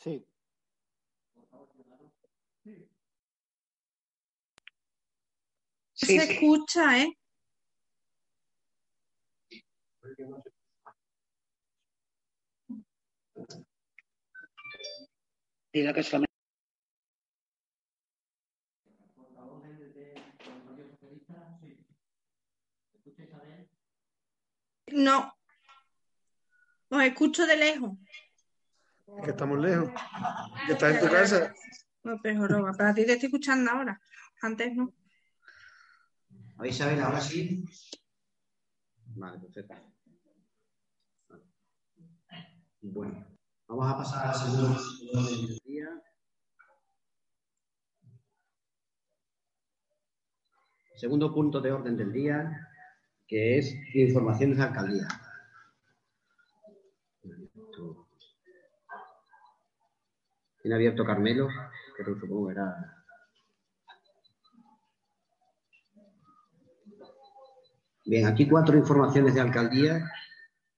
Sí. se escucha, ¿eh? Diga que solamente. No. Os escucho de lejos. Que estamos lejos. Que estás en tu casa. No, pero joroba, pero a ti te estoy escuchando ahora. Antes no. A ver, Isabel, ahora sí. Vale, perfecto. Bueno, vamos a pasar al segundo punto del día. Segundo punto de orden del día, que es informaciones de alcaldía. Tiene abierto Carmelo, que supongo que era Bien, aquí cuatro informaciones de alcaldía.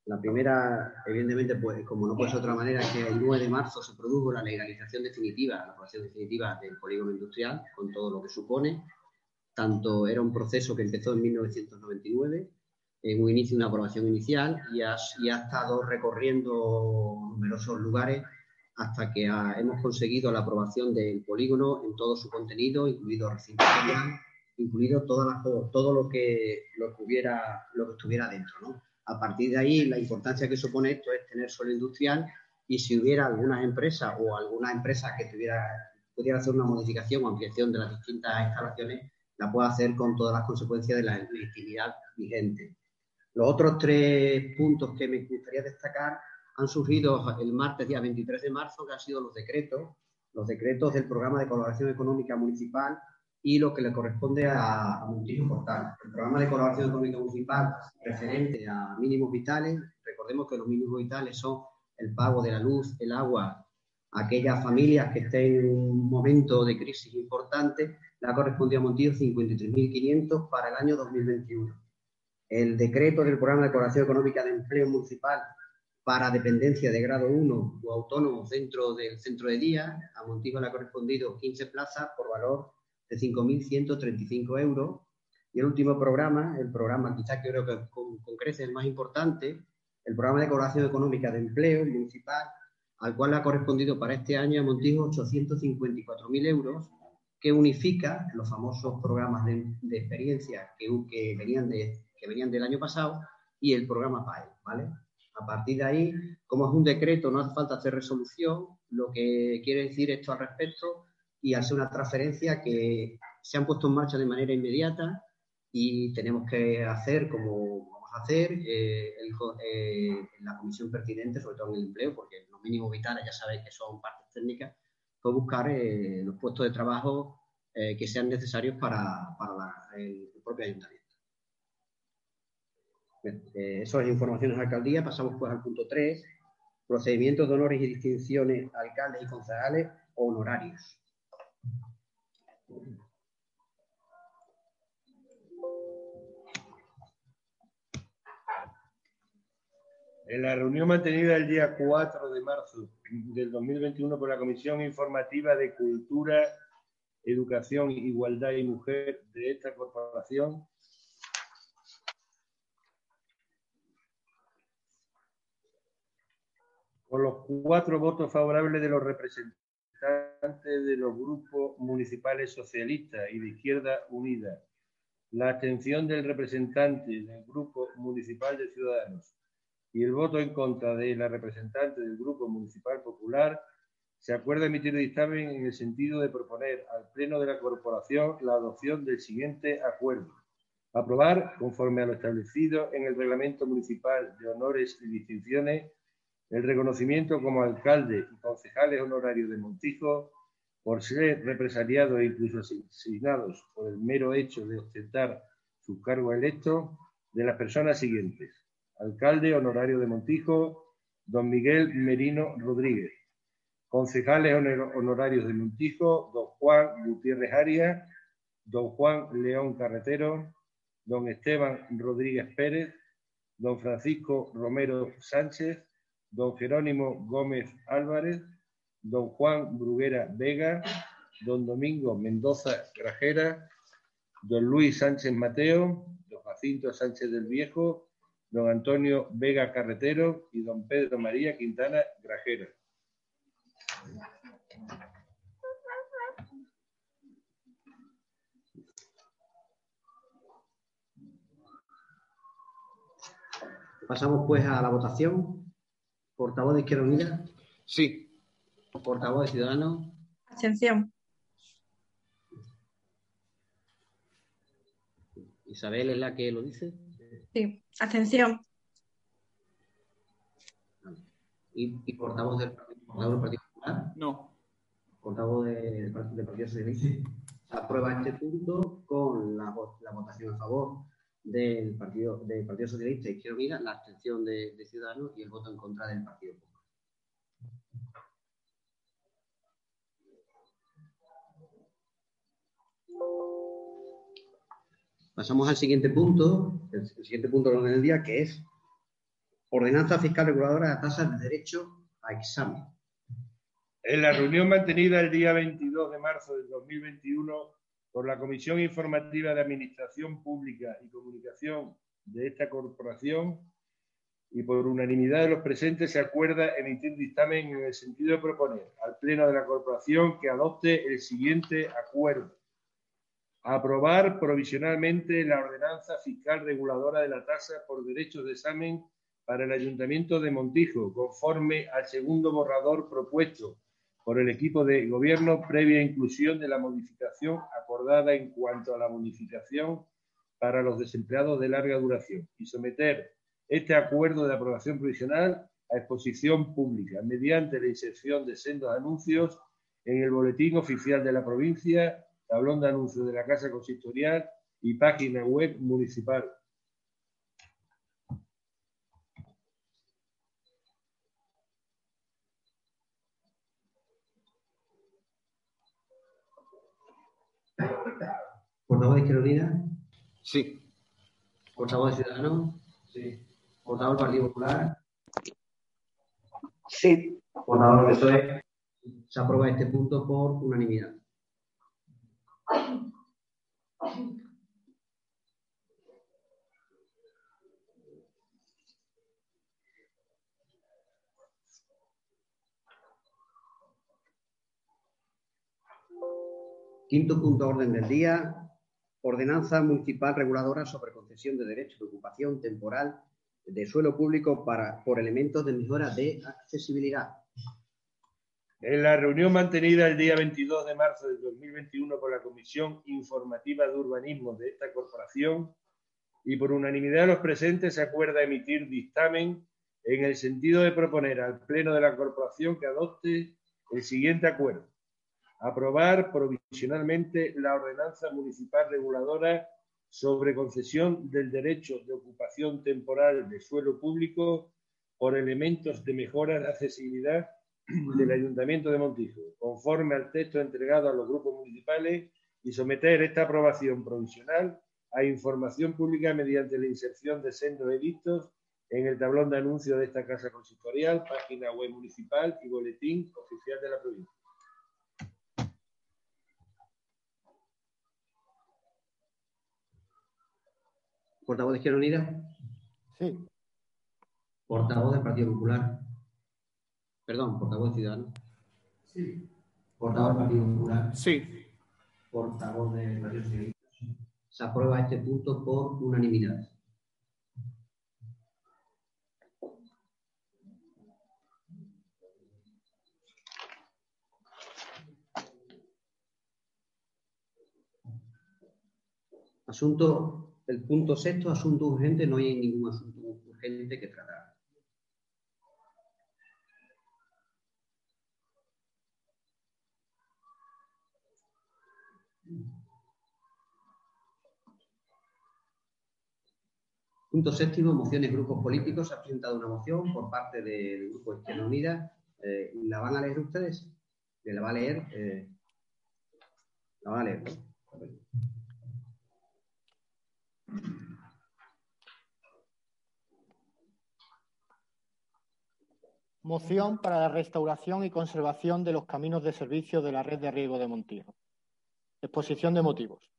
La primera, evidentemente, pues como no puede ser de otra manera, es que el 9 de marzo se produjo la legalización definitiva, la aprobación definitiva del polígono industrial, con todo lo que supone. Tanto era un proceso que empezó en 1999, en un inicio, una aprobación inicial, y ha, ha estado recorriendo numerosos lugares hasta que hemos conseguido la aprobación del polígono en todo su contenido, incluido recinto incluido todo lo que, lo, que hubiera, lo que estuviera dentro. ¿no? A partir de ahí, la importancia que supone esto es tener suelo industrial y si hubiera alguna empresa o alguna empresa que tuviera, pudiera hacer una modificación o ampliación de las distintas instalaciones, la puede hacer con todas las consecuencias de la legitimidad vigente. Los otros tres puntos que me gustaría destacar han surgido el martes día 23 de marzo, que han sido los decretos, los decretos del programa de colaboración económica municipal y lo que le corresponde a, a Montillo Portal. El programa de colaboración económica municipal referente a mínimos vitales, recordemos que los mínimos vitales son el pago de la luz, el agua, aquellas familias que estén en un momento de crisis importante, le ha correspondido a Montillo 53.500 para el año 2021. El decreto del programa de colaboración económica de empleo municipal para dependencia de grado 1 o autónomo dentro del centro de día, a Montijo le ha correspondido 15 plazas por valor de 5.135 euros. Y el último programa, el programa quizás que creo que con, con crece el más importante, el programa de colaboración económica de empleo municipal, al cual le ha correspondido para este año a Montijo 854.000 euros, que unifica los famosos programas de, de experiencia que, que, venían de, que venían del año pasado y el programa PAE, ¿vale? A partir de ahí, como es un decreto, no hace falta hacer resolución, lo que quiere decir esto al respecto y hace una transferencia que se han puesto en marcha de manera inmediata y tenemos que hacer como vamos a hacer eh, eh, la comisión pertinente, sobre todo en el empleo, porque los mínimos vitales ya sabéis que son partes técnicas, pues buscar eh, los puestos de trabajo que sean necesarios para, el, propio ayuntamiento. Bien, eso es informaciones de alcaldía. Pasamos pues al punto 3, procedimientos de honores y distinciones alcaldes y concejales honorarios. En la reunión mantenida el día 4 de marzo del 2021 por la Comisión Informativa de Cultura, Educación, Igualdad y Mujer de esta corporación, con los cuatro votos favorables de los representantes de los grupos municipales socialistas y de Izquierda Unida, la abstención del representante del Grupo Municipal de Ciudadanos y el voto en contra de la representante del Grupo Municipal Popular, se acuerda emitir dictamen en el sentido de proponer al Pleno de la Corporación la adopción del siguiente acuerdo. Aprobar, conforme a lo establecido en el Reglamento Municipal de Honores y Distinciones, el reconocimiento como alcalde y concejales honorarios de Montijo por ser represaliados e incluso asignados por el mero hecho de ostentar su cargo electo de las personas siguientes. Alcalde honorario de Montijo, don Miguel Merino Rodríguez. Concejales honorarios de Montijo, don Juan Gutiérrez Arias, don Juan León Carretero, don Esteban Rodríguez Pérez, don Francisco Romero Sánchez, don Jerónimo Gómez Álvarez, don Juan Bruguera Vega, don Domingo Mendoza Grajera, don Luis Sánchez Mateo, don Jacinto Sánchez del Viejo, don Antonio Vega Carretero y don Pedro María Quintana Grajera. Pasamos pues a la votación. Portavoz de Izquierda Unida. Sí. Portavoz de Ciudadanos. Abstención. Isabel es la que lo dice. Sí. Abstención. ¿Y, y portavoz, del, portavoz del Partido Popular? No. Portavoz del, del Partido Socialista. Se aprueba este punto con la, la votación a favor del Partido, del partido Socialista y Izquierda Unida, la abstención de, de Ciudadanos y el voto en contra del Partido Popular. Pasamos al siguiente punto, el, el siguiente punto del orden del día, que es ordenanza fiscal reguladora de tasas de derecho a examen. En la reunión mantenida el día 22 de marzo del 2021 por la Comisión Informativa de Administración Pública y Comunicación de esta corporación y por unanimidad de los presentes se acuerda emitir dictamen en el sentido de proponer al Pleno de la Corporación que adopte el siguiente acuerdo. Aprobar provisionalmente la ordenanza fiscal reguladora de la tasa por derechos de examen para el Ayuntamiento de Montijo, conforme al segundo borrador propuesto por el equipo de gobierno previa inclusión de la modificación acordada en cuanto a la bonificación para los desempleados de larga duración y someter este acuerdo de aprobación provisional a exposición pública mediante la inserción de sendos anuncios en el boletín oficial de la provincia, tablón de anuncios de la Casa Consistorial y página web municipal. Portavoz de Izquierda Unida, Sí. portavoz de Ciudadanos, Sí. portavoz del Partido Popular, Sí. portavoz del PSOE. Se aprueba este punto por unanimidad. Quinto punto orden del día. Ordenanza municipal reguladora sobre concesión de derecho de ocupación temporal de suelo público para, por elementos de mejora de accesibilidad. En la reunión mantenida el día 22 de marzo del 2021 por la Comisión Informativa de Urbanismo de esta corporación y por unanimidad de los presentes se acuerda emitir dictamen en el sentido de proponer al Pleno de la corporación que adopte el siguiente acuerdo. Aprobar provisionalmente la ordenanza municipal reguladora sobre concesión del derecho de ocupación temporal de suelo público por elementos de mejora de accesibilidad del Ayuntamiento de Montijo, conforme al texto entregado a los grupos municipales y someter esta aprobación provisional a información pública mediante la inserción de sendos edictos en el tablón de anuncios de esta Casa Consistorial, página web municipal y boletín oficial de la provincia. ¿Portavoz de Izquierda Unida? Sí. ¿Portavoz del Partido Popular? Perdón, portavoz de Ciudadanos. Sí. ¿Portavoz del Partido Popular? Sí. ¿Portavoz del Partido Socialista? Se aprueba este punto por unanimidad. Asunto el punto sexto, asunto urgente, no hay ningún asunto urgente que tratar. Punto séptimo, mociones, grupos políticos. Ha presentado una moción por parte del Grupo Izquierda Unida. Eh, ¿La van a leer ustedes? ¿La va a leer? Eh, la van a leer. Moción para la restauración y conservación de los caminos de servicio de la red de riego de Montijo. Exposición de motivos.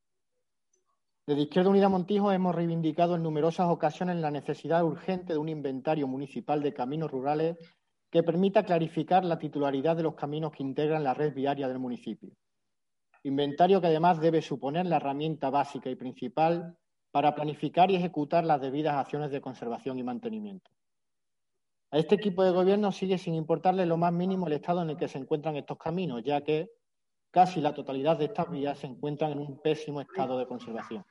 Desde Izquierda Unida Montijo hemos reivindicado en numerosas ocasiones la necesidad urgente de un inventario municipal de caminos rurales que permita clarificar la titularidad de los caminos que integran la red viaria del municipio. Inventario que además debe suponer la herramienta básica y principal para planificar y ejecutar las debidas acciones de conservación y mantenimiento. A este equipo de gobierno sigue sin importarle lo más mínimo el estado en el que se encuentran estos caminos, ya que casi la totalidad de estas vías se encuentran en un pésimo estado de conservación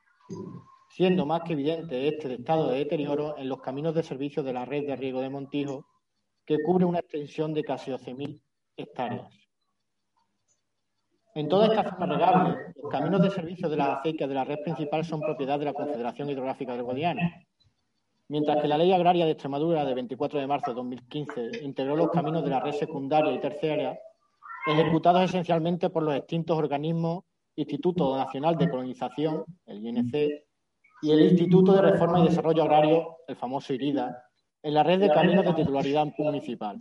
siendo más que evidente este estado de deterioro en los caminos de servicio de la red de riego de Montijo, que cubre una extensión de casi 12.000 hectáreas. En toda esta zona regable, los caminos de servicio de las acequias de la red principal son propiedad de la Confederación Hidrográfica del Guadiana, mientras que la Ley Agraria de Extremadura de 24 de marzo de 2015 integró los caminos de la red secundaria y terciaria, ejecutados esencialmente por los extintos organismos Instituto Nacional de Colonización, el INC, y el Instituto de Reforma y Desarrollo Agrario, el famoso IRIDA, en la red de caminos de titularidad municipal.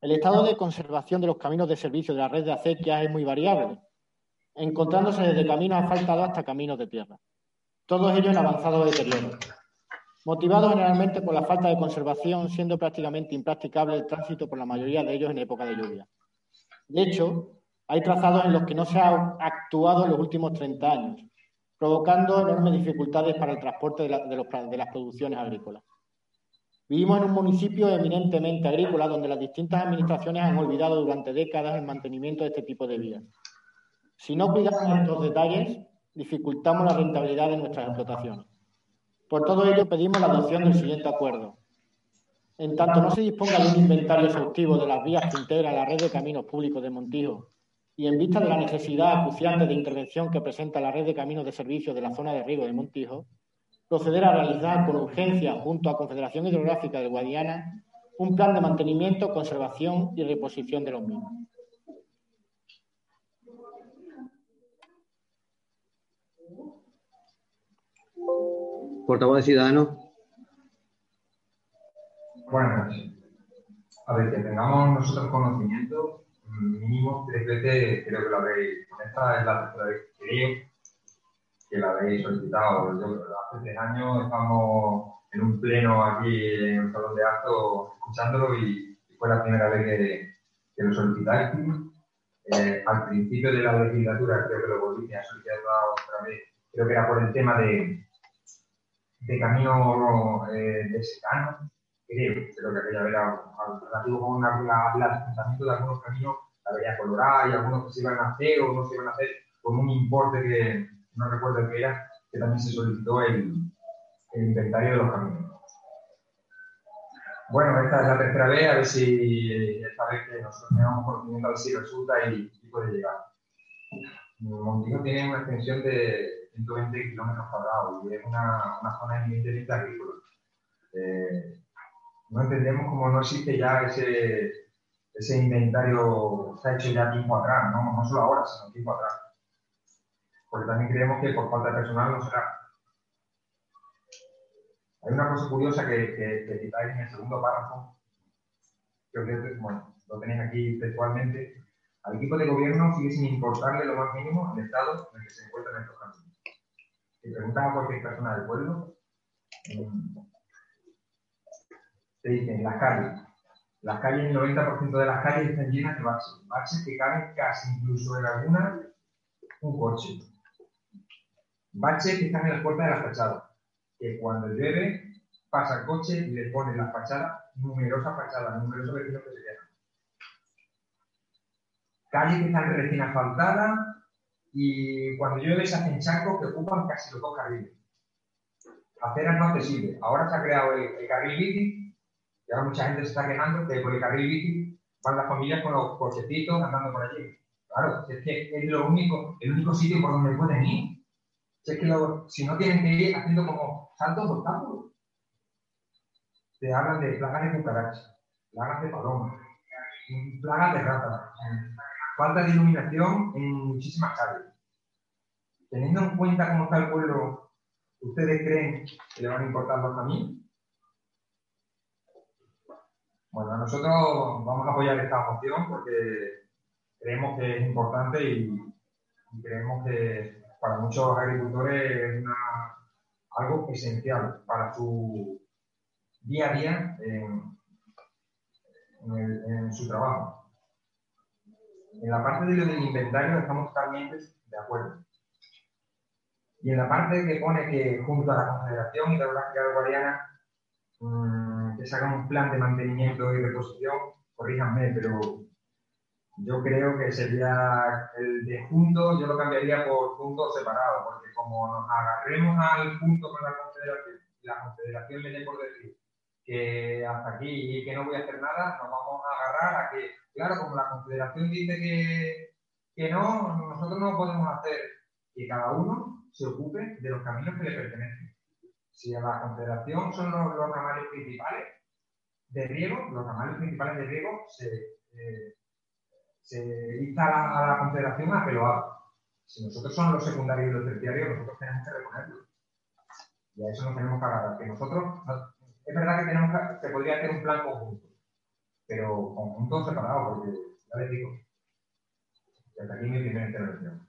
El estado de conservación de los caminos de servicio de la red de acequias es muy variable, encontrándose desde caminos asfaltados hasta caminos de tierra, todos ellos en avanzado deterioro, motivados generalmente por la falta de conservación, siendo prácticamente impracticable el tránsito por la mayoría de ellos en época de lluvia. De hecho, hay trazados en los que no se ha actuado en los últimos 30 años, provocando enormes dificultades para el transporte de, las producciones agrícolas. Vivimos en un municipio eminentemente agrícola donde las distintas administraciones han olvidado durante décadas el mantenimiento de este tipo de vías. Si no cuidamos estos detalles, dificultamos la rentabilidad de nuestras explotaciones. Por todo ello, pedimos la adopción del siguiente acuerdo. En tanto no se disponga de un inventario exhaustivo de las vías que integran la red de caminos públicos de Montijo y en vista de la necesidad acuciante de intervención que presenta la red de caminos de servicio de la zona de riego de Montijo, proceder a realizar con urgencia, junto a Confederación Hidrográfica de Guadiana, un plan de mantenimiento, conservación y reposición de los mismos. Portavoz de Ciudadanos. Bueno, a ver, que tengamos nosotros conocimiento mínimo tres veces creo que lo habéis, esta es la tercera vez que creo que la habéis solicitado. Yo, hace tres años estamos en un pleno aquí en el salón de actos escuchándolo y, fue la primera vez que, que lo solicitáis. Eh, al principio de la legislatura creo que lo volví a solicitar otra vez, creo que era por el tema de, de camino eh, de secano, creo, creo que aquella era relativo con el asentamiento de algunos caminos la veía colorada y algunos que se iban a hacer o no se iban a hacer con un importe que no recuerdo qué era, que también se solicitó el, el inventario de los caminos. Bueno, esta es la tercera vez, a ver si esta vez que nosotros tenemos conocimiento a ver si resulta y, puede llegar. Montijo tiene una extensión de 120 kilómetros cuadrados y es una, una zona eminentemente agrícola. Eh, no entendemos cómo no existe ya ese, ese inventario se hecho ya tiempo atrás, ¿no? no solo ahora, sino tiempo atrás. Porque también creemos que por falta de personal no será. Hay una cosa curiosa que, que, citáis en el segundo párrafo, que os bueno, lo tenéis aquí textualmente. Al equipo de gobierno sigue sin importarle lo más mínimo el estado en el que se encuentran estos caminos. Si preguntas a cualquier persona del pueblo, te dicen las calles, las calles, el 90% de las calles están llenas de baches, baches que caben casi incluso en algunas un coche. Baches que están en las puertas de las fachadas, que cuando llueve pasa el coche y le pone en las fachadas numerosas fachadas, numerosos vecinos que se quedan. Calles que están recién asfaltadas y cuando llueve se hacen charcos que ocupan casi los dos carriles. Aceras no accesibles. Ahora se ha creado el, carril bici, y ahora mucha gente se está quejando que por el carril bici van las familias con los cochecitos andando por allí. Claro, es que es lo único, el único sitio por donde pueden ir. Es que si no tienen que ir haciendo como saltos de obstáculos. Te hablan de plagas de cucarachas, plagas de palomas, plagas de ratas, falta de iluminación en muchísimas calles. Teniendo en cuenta cómo está el pueblo, ¿ustedes creen que le van a importar los caminos? Bueno, nosotros vamos a apoyar esta moción porque creemos que es importante y, creemos que para muchos agricultores es algo esencial para su día a día en su trabajo. En la parte de lo del inventario estamos totalmente de acuerdo. Y en la parte que pone que junto a la Confederación Hidrográfica Guadiana mmm, que haga un plan de mantenimiento y reposición, corríjanme, pero yo creo que sería el de juntos, yo lo cambiaría por puntos separados, porque como nos agarremos al punto con la Confederación, la Confederación viene por decir que hasta aquí y que no voy a hacer nada, nos vamos a agarrar a que Claro, como la Confederación dice que, que no, nosotros no podemos hacer que cada uno se ocupe de los caminos que le pertenecen. Si a la Confederación son los, ramales principales de riego, los ramales principales de riego se, eh, se insta a la, Confederación a que lo haga. Si nosotros somos los secundarios y los terciarios, nosotros tenemos que reponerlo. Y a eso nos tenemos que agarrar. Que nosotros, es verdad que tenemos que, se podría hacer un plan conjunto pero conjuntos separados, porque ya les digo, hasta aquí mi primera intervención.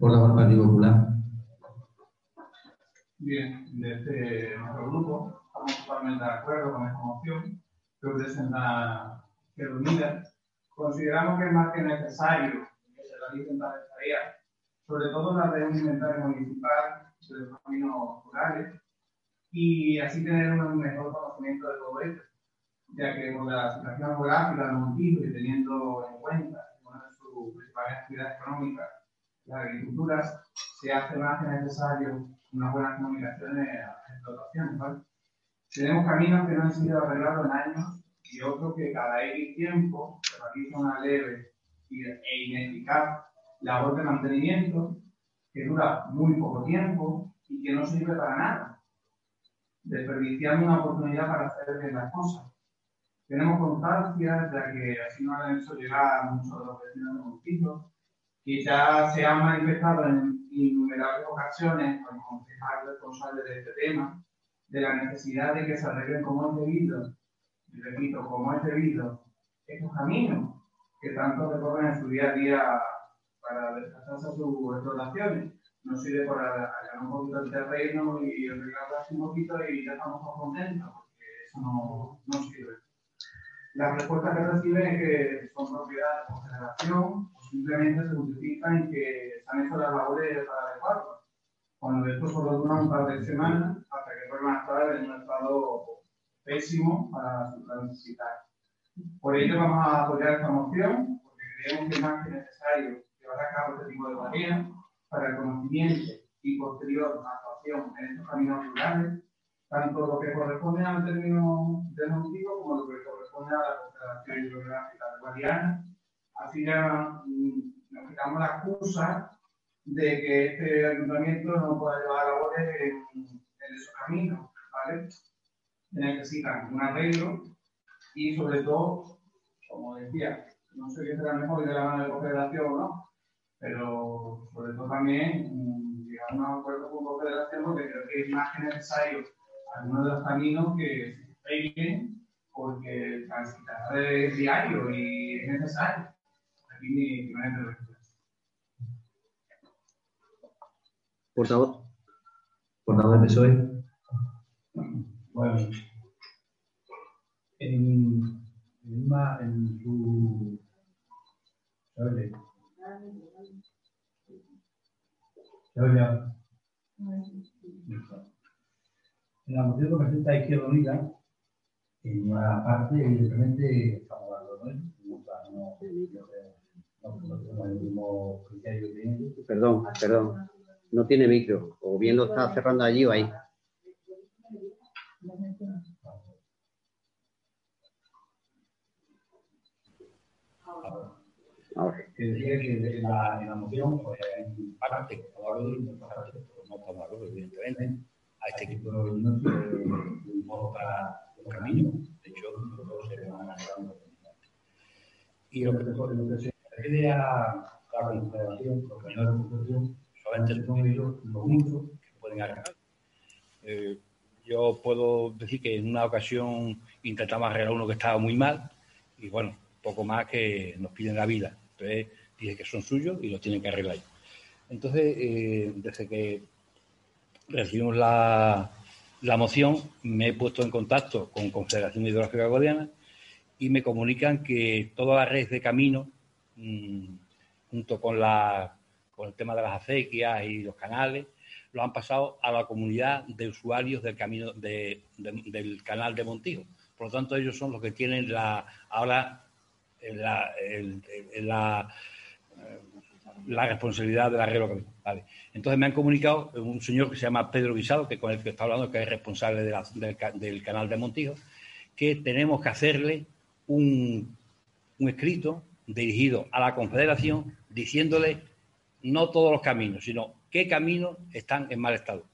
Por la Partido Popular. Bien, desde nuestro grupo estamos totalmente de acuerdo con esta moción que presenta Izquierda Unida. Consideramos que es más que necesario que se realicen tales tareas, sobre todo la de un inventario municipal de los caminos rurales, y así tener un mejor conocimiento de todo esto, ya que con la situación geográfica del municipio y teniendo en cuenta una de sus principales actividades económicas, la agricultura, se hace más que necesario una buena comunicación en las explotaciones. ¿vale? Tenemos caminos que no han sido arreglados en años y otros que cada X tiempo se realiza una leve e ineficaz labor de mantenimiento que dura muy poco tiempo y que no sirve para nada desperdiciando una oportunidad para hacer bien las cosas. Tenemos constancia de que así nos han hecho llegar muchos de los vecinos de Montijo, que ya se han manifestado en innumerables ocasiones con concejal responsable de este tema, de la necesidad de que se arreglen como es debido, y repito, como es debido, estos caminos que tanto recorren en su día a día para desplazarse a sus explotaciones no sirve por ganar un poquito el terreno y regalarse un poquito y ya estamos contentos, porque eso no, no sirve. La respuesta que reciben es que son propiedades de generación o simplemente se justifican que se han hecho las labores para adecuarlo. Cuando esto solo dura un par de semanas hasta que vuelvan a estar en un estado pésimo para, necesitar. Por ello vamos a apoyar esta moción, porque creemos que es más que necesario llevar a cabo este tipo de tareas para el conocimiento y posterior actuación en estos caminos rurales, tanto lo que corresponde al término demotivo como lo que corresponde a la Confederación Hidrográfica de Guadiana. Así ya mm, nos quitamos la excusa de que este ayuntamiento no pueda llevar labores en, en esos caminos, ¿vale? Necesitan un arreglo y sobre todo, como decía, no sé qué será mejor de la mano de confederación no, pero sobre todo también mm, llegar a un acuerdo con Confederación porque creo que es más que necesario algunos de los caminos que se peguen porque transitar es diario y es necesario. Aquí mi primera intervención. Portavoz. Portavoz de PSOE. Bueno, en, en, una, en su. En la moción que presenta Izquierda Unida, en una parte, evidentemente, estamos hablando, ¿no? Perdón, perdón. No tiene micro. O bien lo está cerrando allí o ahí. Ahora. Que decía que en la, en la moción, pues, en parte, no estamos de acuerdo, evidentemente, a este equipo de un modo para los caminos. De hecho, todos se van a Y lo que, lo que se refiere a la confederación, los caminos de confederación, los únicos que pueden arreglar. Eh, yo puedo decir que en una ocasión intentamos arreglar uno que estaba muy mal y bueno, poco más que nos piden la vida. Entonces dije que son suyos y los tienen que arreglar. Entonces, eh, desde que recibimos la, la, moción, me he puesto en contacto con Confederación Hidrográfica Guadiana y me comunican que toda la red de caminos, mmm, junto con, la, con el tema de las acequias y los canales, lo han pasado a la comunidad de usuarios del camino de, de, del canal de Montijo. Por lo tanto, ellos son los que tienen la, ahora la, el, la, la, responsabilidad del arreglo. Entonces me han comunicado un señor que se llama Pedro Guisado, que con el que está hablando, que es responsable del, del, canal de Montijo, que tenemos que hacerle un, un escrito dirigido a la Confederación diciéndole no todos los caminos, sino qué caminos están en mal estado.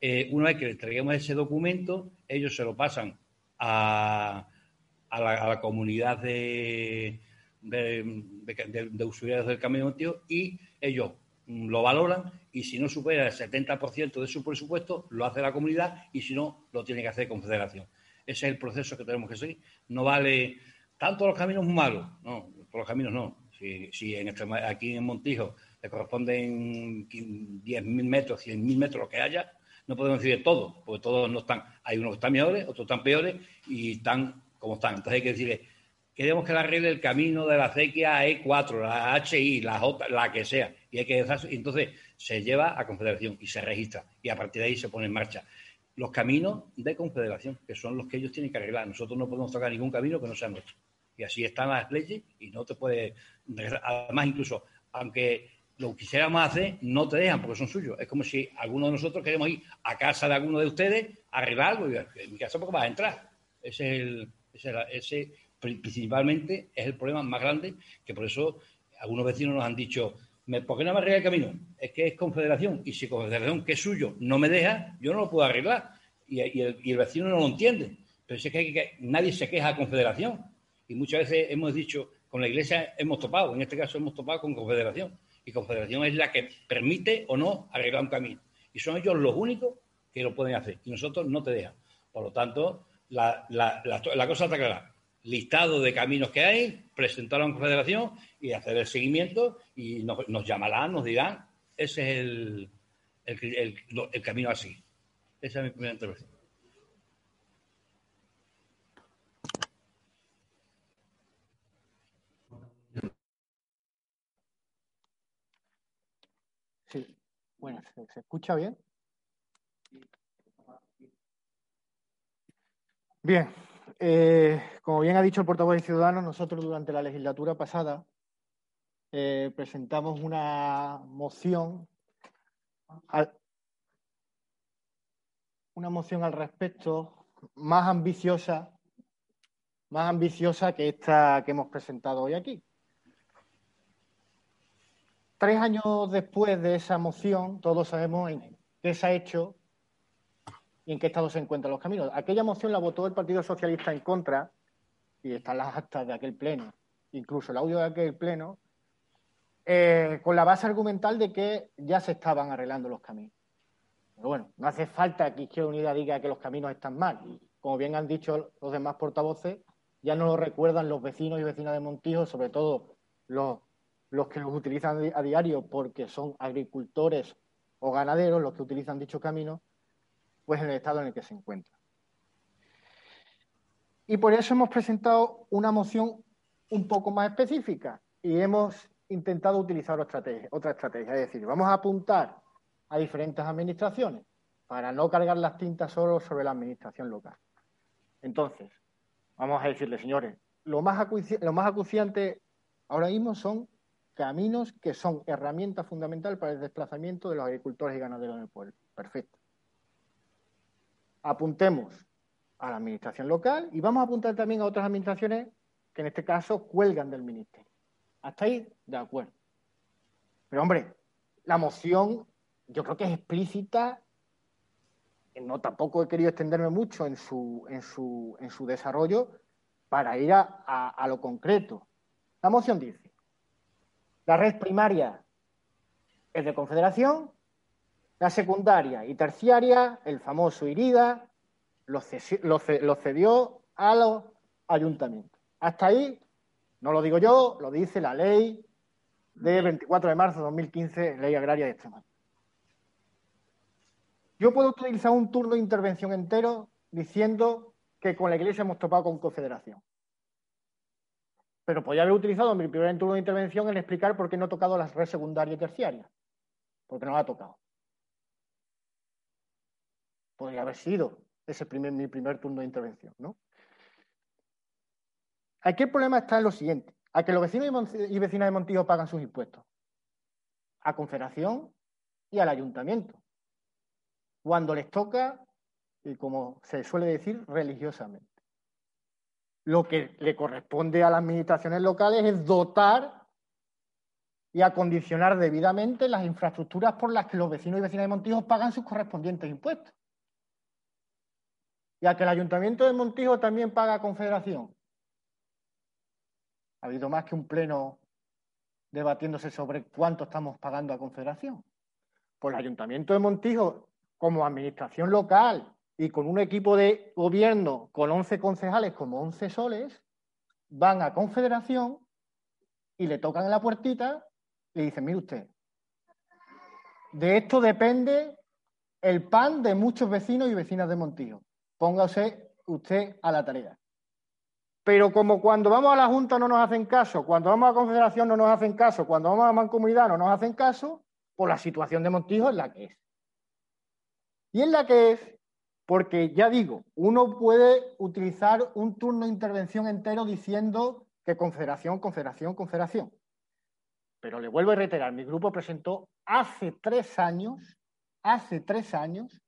Eh, una vez que le entreguemos ese documento, ellos se lo pasan a, a, la, a la, comunidad de, de, usuarios del camino tío y ellos lo valoran y si no supera el 70% de su presupuesto, lo hace la comunidad y si no, lo tiene que hacer Confederación. Ese es el proceso que tenemos que seguir. No vale tanto los caminos malos, no, por los caminos no. Si, en aquí en Montijo le corresponden 10.000 metros, 100.000 metros, lo que haya, no podemos decir de todo, porque todos no están. Hay unos que están mejores, otros están peores y están como están. Entonces hay que decirle, queremos que la arregle el camino de la acequia E4, la HI, la J, la que sea. Y hay que dejar, entonces se lleva a Confederación y se registra. Y a partir de ahí se pone en marcha. Los caminos de Confederación, que son los que ellos tienen que arreglar. Nosotros no podemos tocar ningún camino que no sea nuestro. Y así están las leyes y no te puede. Además, incluso, aunque lo quisiéramos hacer, no te dejan porque son suyos. Es como si alguno de nosotros queremos ir a casa de alguno de ustedes a arreglar algo. Y en mi casa, porque vas a entrar. Ese es el, ese, principalmente es el problema más grande, que por eso algunos vecinos nos han dicho, ¿por qué no me arregla el camino? Es que es confederación, y si confederación, que es suyo, no me deja, yo no lo puedo arreglar. Y, el, vecino no lo entiende. Pero es que nadie se queja a confederación. Y muchas veces hemos dicho, con la iglesia hemos topado, en este caso hemos topado con confederación. Y confederación es la que permite o no arreglar un camino. Y son ellos los únicos que lo pueden hacer. Y nosotros no te dejan. Por lo tanto, la, la, la, cosa está clara. Listado de caminos que hay, presentar a la Confederación y hacer el seguimiento y nos, nos llamarán, nos dirán, ese es el, el, el, el camino así. Esa es mi primera intervención. Sí, bueno, ¿se, ¿se escucha bien? Bien, eh, como bien ha dicho el portavoz de Ciudadanos, nosotros durante la legislatura pasada eh, presentamos una moción al, una moción al respecto más ambiciosa, más ambiciosa que esta que hemos presentado hoy aquí. Tres años después de esa moción, todos sabemos en qué se ha hecho y en qué estado se encuentran los caminos. Aquella moción la votó el Partido Socialista en contra, y están las actas de aquel pleno, incluso el audio de aquel pleno, eh, con la base argumental de que ya se estaban arreglando los caminos. Pero bueno, no hace falta que Izquierda Unida diga que los caminos están mal. Como bien han dicho los demás portavoces, ya no lo recuerdan los vecinos y vecinas de Montijo, sobre todo los, los que los utilizan a diario porque son agricultores o ganaderos los que utilizan dicho camino, pues en el estado en el que se encuentra. Y por eso hemos presentado una moción un poco más específica y hemos intentado utilizar otra estrategia. Es decir, vamos a apuntar a diferentes administraciones para no cargar las tintas solo sobre la administración local. Entonces, vamos a decirle, señores, lo más acuciante ahora mismo son caminos que son herramienta fundamental para el desplazamiento de los agricultores y ganaderos en el pueblo. Perfecto. Apuntemos a la administración local y vamos a apuntar también a otras administraciones que en este caso cuelgan del ministerio. Hasta ahí, de acuerdo. Pero hombre, la moción yo creo que es explícita, no tampoco he querido extenderme mucho en su, en su, en su desarrollo para ir a, a lo concreto. La moción dice, la red primaria es de confederación, la secundaria y terciaria, el famoso IRIDA, lo, cedió a los ayuntamientos. Hasta ahí, no lo digo yo, lo dice la ley de 24 de marzo de 2015, Ley Agraria de Extremadura. Yo puedo utilizar un turno de intervención entero diciendo que con la Iglesia hemos topado con confederación. Pero podría haber utilizado mi primer turno de intervención en explicar por qué no he tocado la red secundaria y terciaria. Porque no la ha tocado. Podría haber sido ese primer, mi primer turno de intervención, ¿no? Aquí el problema está en lo siguiente. A que los vecinos y vecinas de Montijo pagan sus impuestos. A Confederación y al Ayuntamiento cuando les toca, y como se suele decir, religiosamente. Lo que le corresponde a las administraciones locales es dotar y acondicionar debidamente las infraestructuras por las que los vecinos y vecinas de Montijo pagan sus correspondientes impuestos. Y a que el Ayuntamiento de Montijo también paga Confederación. Ha habido más que un pleno debatiéndose sobre cuánto estamos pagando a Confederación. Pues el Ayuntamiento de Montijo como administración local y con un equipo de gobierno con 11 concejales como 11 soles, van a confederación y le tocan en la puertita y le dicen, mire usted, de esto depende el pan de muchos vecinos y vecinas de Montijo. Póngase usted a la tarea. Pero como cuando vamos a la Junta no nos hacen caso, cuando vamos a Confederación no nos hacen caso, cuando vamos a Mancomunidad no nos hacen caso, pues la situación de Montijo es la que es. Y es la que es, porque ya digo, uno puede utilizar un turno de intervención entero diciendo que confederación, confederación, confederación. Pero le vuelvo a reiterar, mi grupo presentó hace tres años, hace tres años,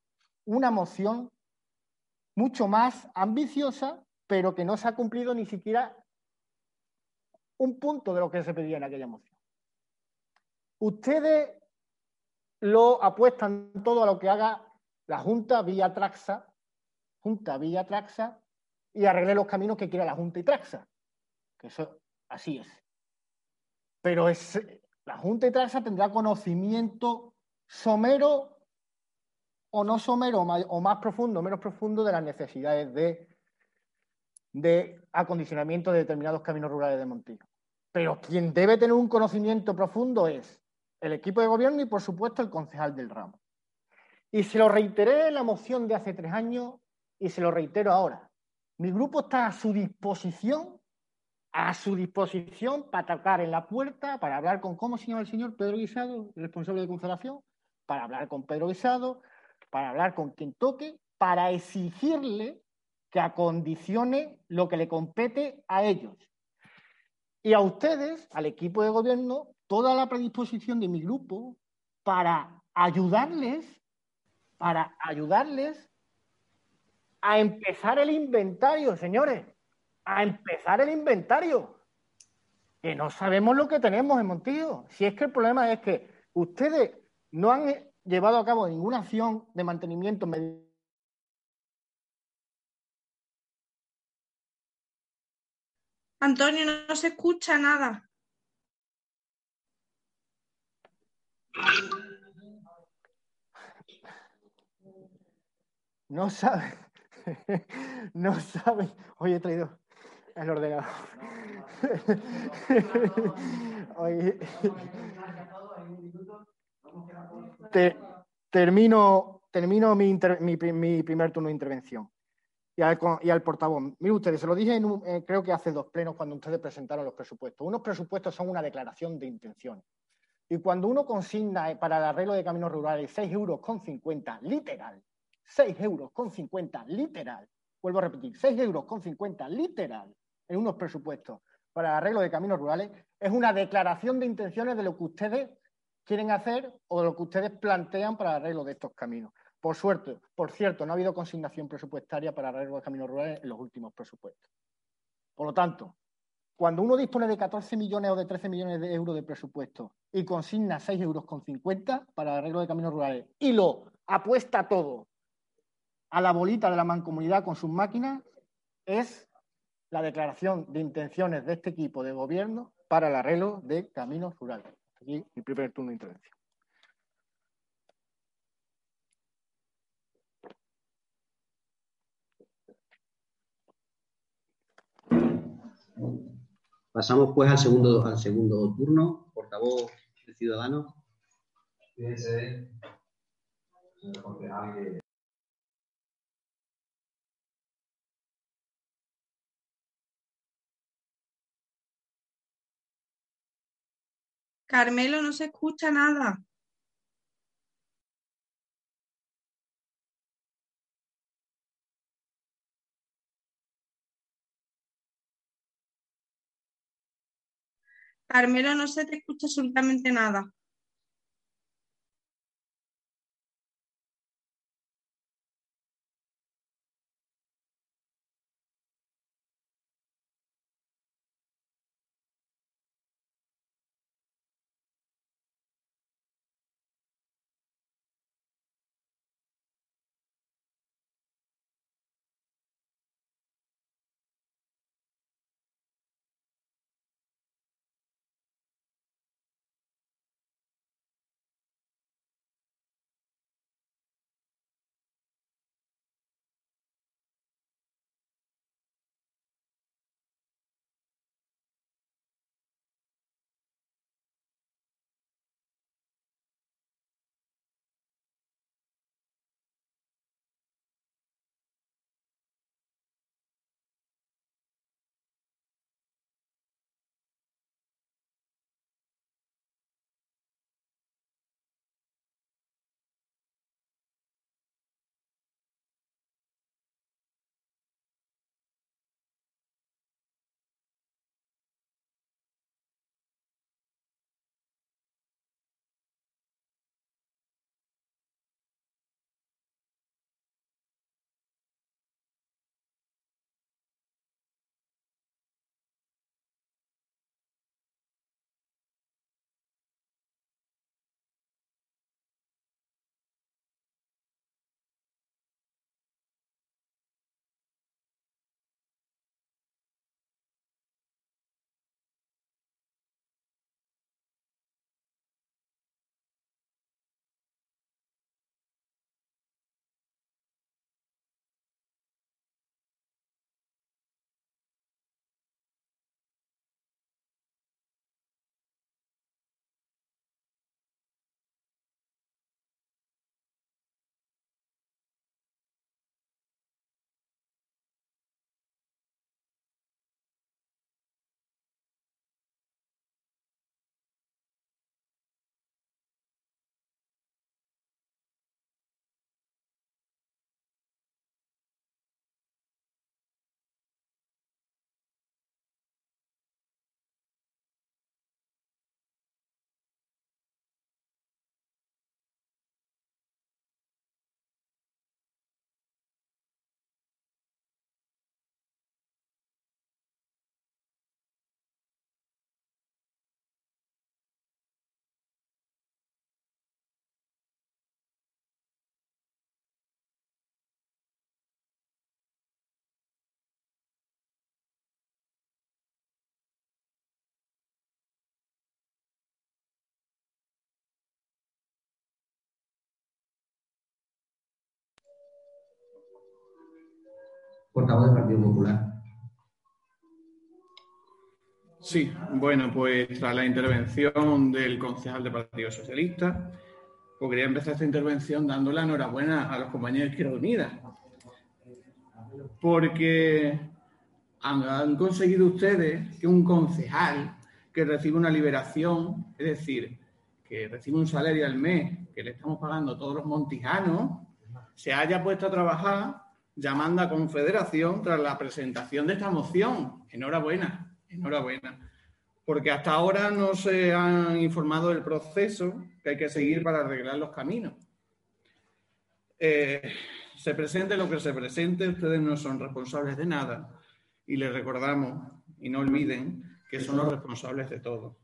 una moción mucho más ambiciosa, pero que no se ha cumplido ni siquiera un punto de lo que se pedía en aquella moción. Ustedes lo apuestan todo a lo que haga la Junta vía Traxa, Junta vía Traxa, y arregle los caminos que quiera la Junta y Traxa. Que eso así es. Pero es, la Junta y Traxa tendrá conocimiento somero o no somero, o más profundo menos profundo de las necesidades de, de acondicionamiento de determinados caminos rurales de Montillo. Pero quien debe tener un conocimiento profundo es el equipo de gobierno y, por supuesto, el concejal del ramo. Y se lo reiteré en la moción de hace tres años y se lo reitero ahora. Mi grupo está a su disposición, a su disposición para tocar en la puerta, para hablar con, ¿cómo se llama el señor Pedro Guisado, responsable de Confederación? Para hablar con Pedro Guisado, para hablar con quien toque, para exigirle que acondicione lo que le compete a ellos. Y a ustedes, al equipo de gobierno, toda la predisposición de mi grupo para ayudarles para ayudarles a empezar el inventario, señores, a empezar el inventario. Que no sabemos lo que tenemos en Montillo. Si es que el problema es que ustedes no han llevado a cabo ninguna acción de mantenimiento Antonio, no se escucha nada. No sabe, no sabe, hoy he traído el ordenador. termino termino mi, primer turno de intervención. Y al, portavoz, mire ustedes, se lo dije en eh, creo que hace dos plenos cuando ustedes presentaron los presupuestos. Unos presupuestos son una declaración de intenciones. Y cuando uno consigna para el arreglo de caminos rurales 6 euros con 50, literal, 6 euros con 50 literal. Vuelvo a repetir, 6 euros con 50 literal en unos presupuestos para el arreglo de caminos rurales es una declaración de intenciones de lo que ustedes quieren hacer o de lo que ustedes plantean para el arreglo de estos caminos. Por suerte, por cierto, no ha habido consignación presupuestaria para arreglo de caminos rurales en los últimos presupuestos. Por lo tanto, cuando uno dispone de 14 millones o de 13 millones de euros de presupuesto y consigna 6,50 euros para el arreglo de caminos rurales y lo apuesta todo a la bolita de la mancomunidad con sus máquinas, es la declaración de intenciones de este equipo de gobierno para el arreglo de caminos rurales. Aquí mi primer turno de intervención. Pasamos pues al segundo, al segundo turno. Portavoz de Ciudadanos. Fíjense, señor concejal, Carmelo, no se escucha nada. Carmelo, no se te escucha absolutamente nada. Portavoz del Partido Popular. Sí, bueno, pues tras la intervención del concejal del Partido Socialista, pues quería empezar esta intervención dando la enhorabuena a los compañeros de Izquierda Unida, porque han, han conseguido ustedes que un concejal que recibe una liberación, es decir, que recibe un salario al mes que le estamos pagando todos los montijanos, se haya puesto a trabajar llamando a Confederación tras la presentación de esta moción. Enhorabuena, enhorabuena. Porque hasta ahora no se han informado del proceso que hay que seguir para arreglar los caminos. Eh, se presente lo que se presente, ustedes no son responsables de nada. Y les recordamos, y no olviden, que son los responsables de todo.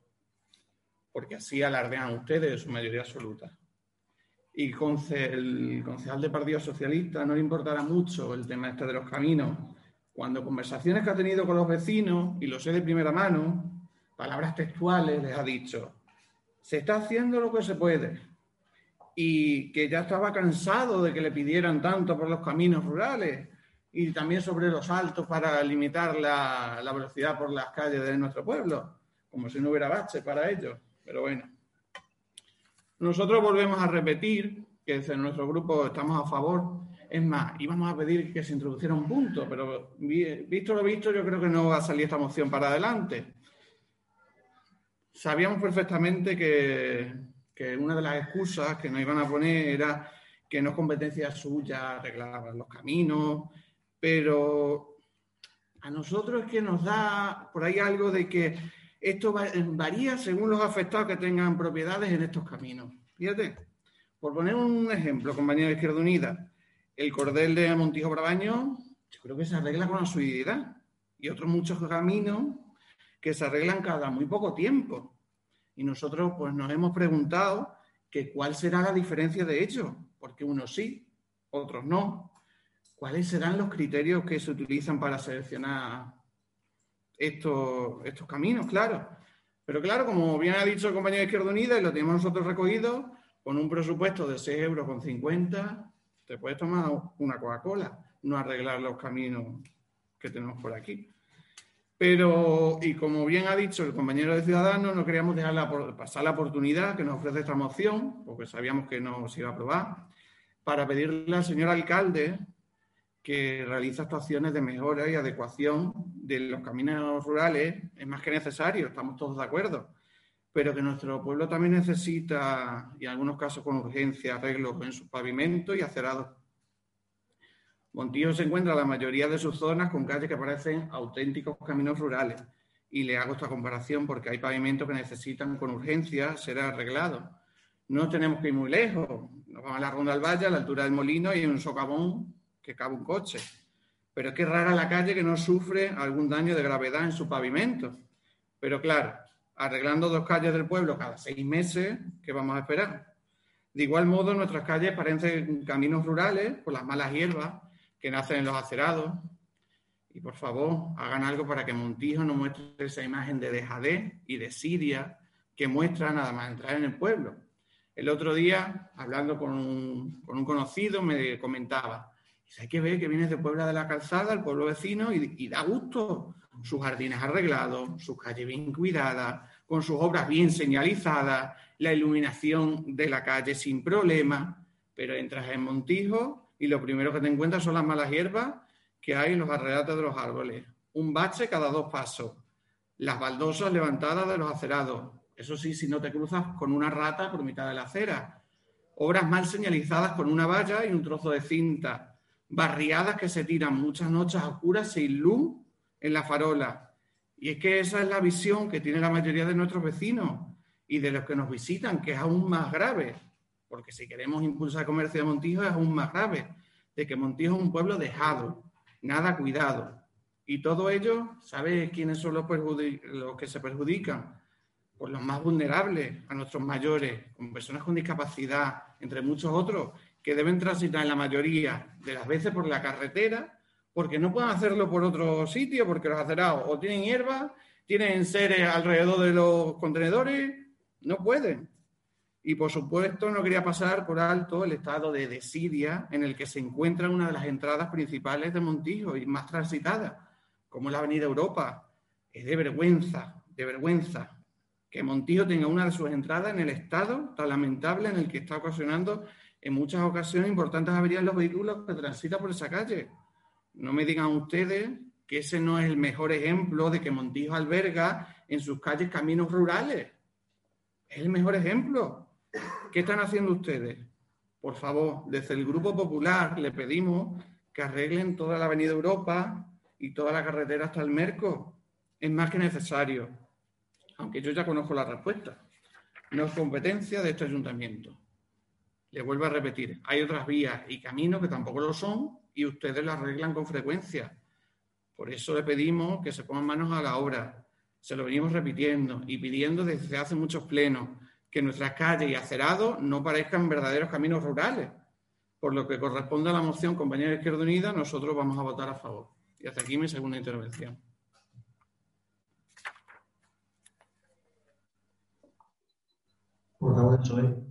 Porque así alardean ustedes de su mayoría absoluta. Y el concejal de Partido Socialista no le importará mucho el tema este de los caminos, cuando conversaciones que ha tenido con los vecinos, y lo sé de primera mano, palabras textuales, les ha dicho, se está haciendo lo que se puede, y que ya estaba cansado de que le pidieran tanto por los caminos rurales y también sobre los altos para limitar la, la velocidad por las calles de nuestro pueblo, como si no hubiera bache para ellos. Pero bueno, nosotros volvemos a repetir que desde nuestro grupo estamos a favor. Es más, íbamos a pedir que se introduciera un punto, pero visto lo visto, yo creo que no va a salir esta moción para adelante. Sabíamos perfectamente que, que una de las excusas que nos iban a poner era que no es competencia suya arreglar los caminos, pero a nosotros es que nos da por ahí algo de que esto varía según los afectados que tengan propiedades en estos caminos. Fíjate, por poner un ejemplo, compañero de Izquierda Unida, el cordel de Montijo Brabaño, yo creo que se arregla con la y otros muchos caminos que se arreglan cada muy poco tiempo. Y nosotros pues nos hemos preguntado que cuál será la diferencia de ellos, porque unos sí, otros no. ¿Cuáles serán los criterios que se utilizan para seleccionar estos, caminos? Claro. Pero claro, como bien ha dicho el compañero de Izquierda Unida, y lo tenemos nosotros recogido, con un presupuesto de 6 euros con 50, te puedes tomar una Coca-Cola, no arreglar los caminos que tenemos por aquí. Pero, y como bien ha dicho el compañero de Ciudadanos, no queríamos dejar pasar la oportunidad que nos ofrece esta moción, porque sabíamos que no se iba a aprobar, para pedirle al señor alcalde que realice actuaciones de mejora y adecuación de los caminos rurales. Es más que necesario, estamos todos de acuerdo, pero que nuestro pueblo también necesita, y en algunos casos con urgencia, arreglos en sus pavimentos y acerados Montijo se encuentra la mayoría de sus zonas con calles que parecen auténticos caminos rurales. Y le hago esta comparación porque hay pavimentos que necesitan con urgencia ser arreglados. No tenemos que ir muy lejos. Nos vamos a la Ronda del Valle, a la altura del molino, y hay un socavón que cabe un coche. Pero es que rara la calle que no sufre algún daño de gravedad en su pavimento. Pero claro, arreglando dos calles del pueblo cada seis meses, ¿qué vamos a esperar? De igual modo, nuestras calles parecen caminos rurales por las malas hierbas que nacen en los acerados. Y por favor, hagan algo para que Montijo no muestre esa imagen de dejadez y de Siria que muestra nada más entrar en el pueblo. El otro día, hablando con un, con un conocido, me comentaba, hay que ver que vienes de Puebla de la Calzada, el pueblo vecino, y, y da gusto. Sus jardines arreglados, sus calles bien cuidadas, con sus obras bien señalizadas, la iluminación de la calle sin problema. Pero entras en Montijo y lo primero que te encuentras son las malas hierbas que hay en los arreates de los árboles. Un bache cada dos pasos. Las baldosas levantadas de los acerados. Eso sí, si no te cruzas con una rata por mitad de la acera. Obras mal señalizadas con una valla y un trozo de cinta. Barriadas que se tiran muchas noches oscuras sin luz en la farola. Y es que esa es la visión que tiene la mayoría de nuestros vecinos y de los que nos visitan, que es aún más grave porque si queremos impulsar el comercio de Montijo es aún más grave, de que Montijo es un pueblo dejado, nada cuidado. Y todo ello, ¿sabe quiénes son los, los que se perjudican? Pues los más vulnerables, a nuestros mayores, con personas con discapacidad, entre muchos otros, que deben transitar la mayoría de las veces por la carretera, porque no pueden hacerlo por otro sitio, porque los acerados o tienen hierba, tienen seres alrededor de los contenedores, no pueden. Y por supuesto no quería pasar por alto el estado de desidia en el que se encuentra una de las entradas principales de Montijo y más transitada, como la Avenida Europa. Es de vergüenza, de vergüenza que Montijo tenga una de sus entradas en el estado tan lamentable en el que está ocasionando en muchas ocasiones importantes averías los vehículos que transitan por esa calle. No me digan ustedes que ese no es el mejor ejemplo de que Montijo alberga en sus calles caminos rurales. Es el mejor ejemplo. ¿Qué están haciendo ustedes? Por favor, desde el Grupo Popular le pedimos que arreglen toda la Avenida Europa y toda la carretera hasta el Merco. es más que necesario, aunque yo ya conozco la respuesta. No es competencia de este ayuntamiento. Le vuelvo a repetir, hay otras vías y caminos que tampoco lo son y ustedes las arreglan con frecuencia. Por eso le pedimos que se pongan manos a la obra. Se lo venimos repitiendo y pidiendo desde hace muchos plenos que nuestras calles y acerados no parezcan verdaderos caminos rurales. Por lo que corresponde a la moción, compañera de Izquierda Unida, nosotros vamos a votar a favor. Y hasta aquí mi segunda intervención. Portavoz del PSOE.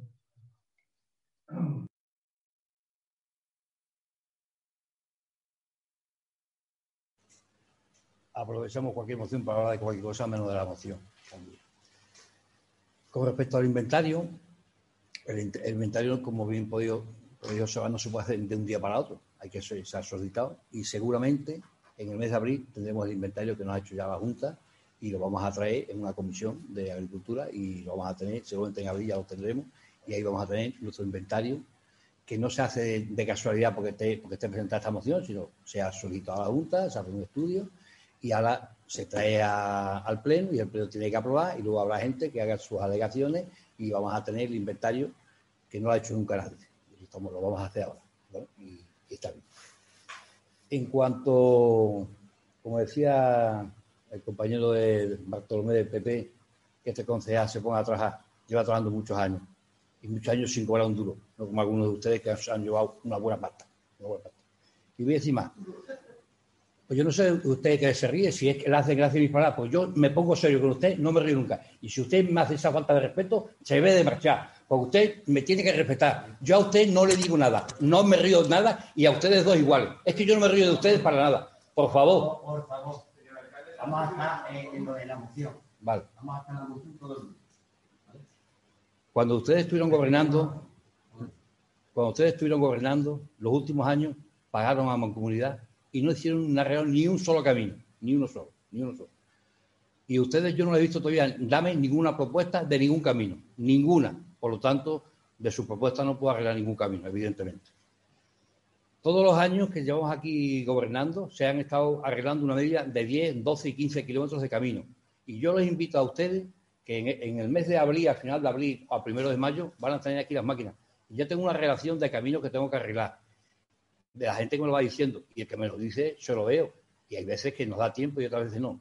Aprovechamos cualquier moción para hablar de cualquier cosa menos de la moción. Con respecto al inventario, el, in- el inventario, como bien podido, podido observar, no se puede hacer de un día para otro. Hay que ser solicitado y seguramente en el mes de abril tendremos el inventario que nos ha hecho ya la Junta y lo vamos a traer en una comisión de agricultura y lo vamos a tener, seguramente en abril ya lo tendremos y ahí vamos a tener nuestro inventario que no se hace de, casualidad porque esté, porque esté presentada esta moción, sino se ha solicitado a la Junta, se hace un estudio y ahora se trae al Pleno y el Pleno tiene que aprobar y luego habrá gente que haga sus alegaciones y vamos a tener el inventario que no lo ha hecho nunca. Y estamos- lo vamos a hacer ahora. Y, y está bien. En cuanto, como decía el compañero de Bartolomé del PP, que este concejal se ponga a trabajar, lleva trabajando muchos años y muchos años sin cobrar un duro, no como algunos de ustedes que han, han llevado una buena pasta. una buena pasta. Y voy a decir más. Pues yo no sé usted que se ríe, si es que le hace gracia mis palabras, pues yo me pongo serio con usted, no me río nunca. Y si usted me hace esa falta de respeto, se debe de marchar, porque usted me tiene que respetar. Yo a usted no le digo nada, no me río de nada y a ustedes dos iguales. Es que yo no me río de ustedes para nada. Por favor. Por favor, vamos a estar en, en lo de la moción. Vale. Vamos a estar en la moción todo el mundo. Cuando ustedes estuvieron gobernando, cuando ustedes estuvieron gobernando, los últimos años pagaron a Mancomunidad y no hicieron una real, ni un solo camino, ni uno solo, ni uno solo. Y ustedes yo no les he visto todavía, dame ninguna propuesta de ningún camino, ninguna. Por lo tanto, de su propuesta no puedo arreglar ningún camino, evidentemente. Todos los años que llevamos aquí gobernando se han estado arreglando una media de 10, 12 y 15 kilómetros de camino. Y yo les invito a ustedes que en, el mes de abril, al final de abril o a primero de mayo, van a tener aquí las máquinas. Y ya tengo una relación de caminos que tengo que arreglar. De la gente que me lo va diciendo. Y el que me lo dice, yo lo veo. Y hay veces que nos da tiempo y otras veces no.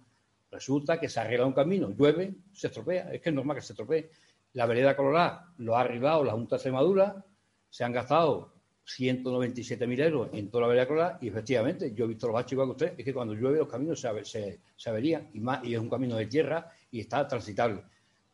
Resulta que se arregla un camino, llueve, se estropea. Es que es normal que se estropee. La vereda Colorada lo ha arreglado la Junta de Extremadura, se han gastado 197.000 euros en toda la vereda Colorada y efectivamente, yo he visto los baches igual que usted, es que cuando llueve los caminos se, se, se averían y, más, y es un camino de tierra y está transitable.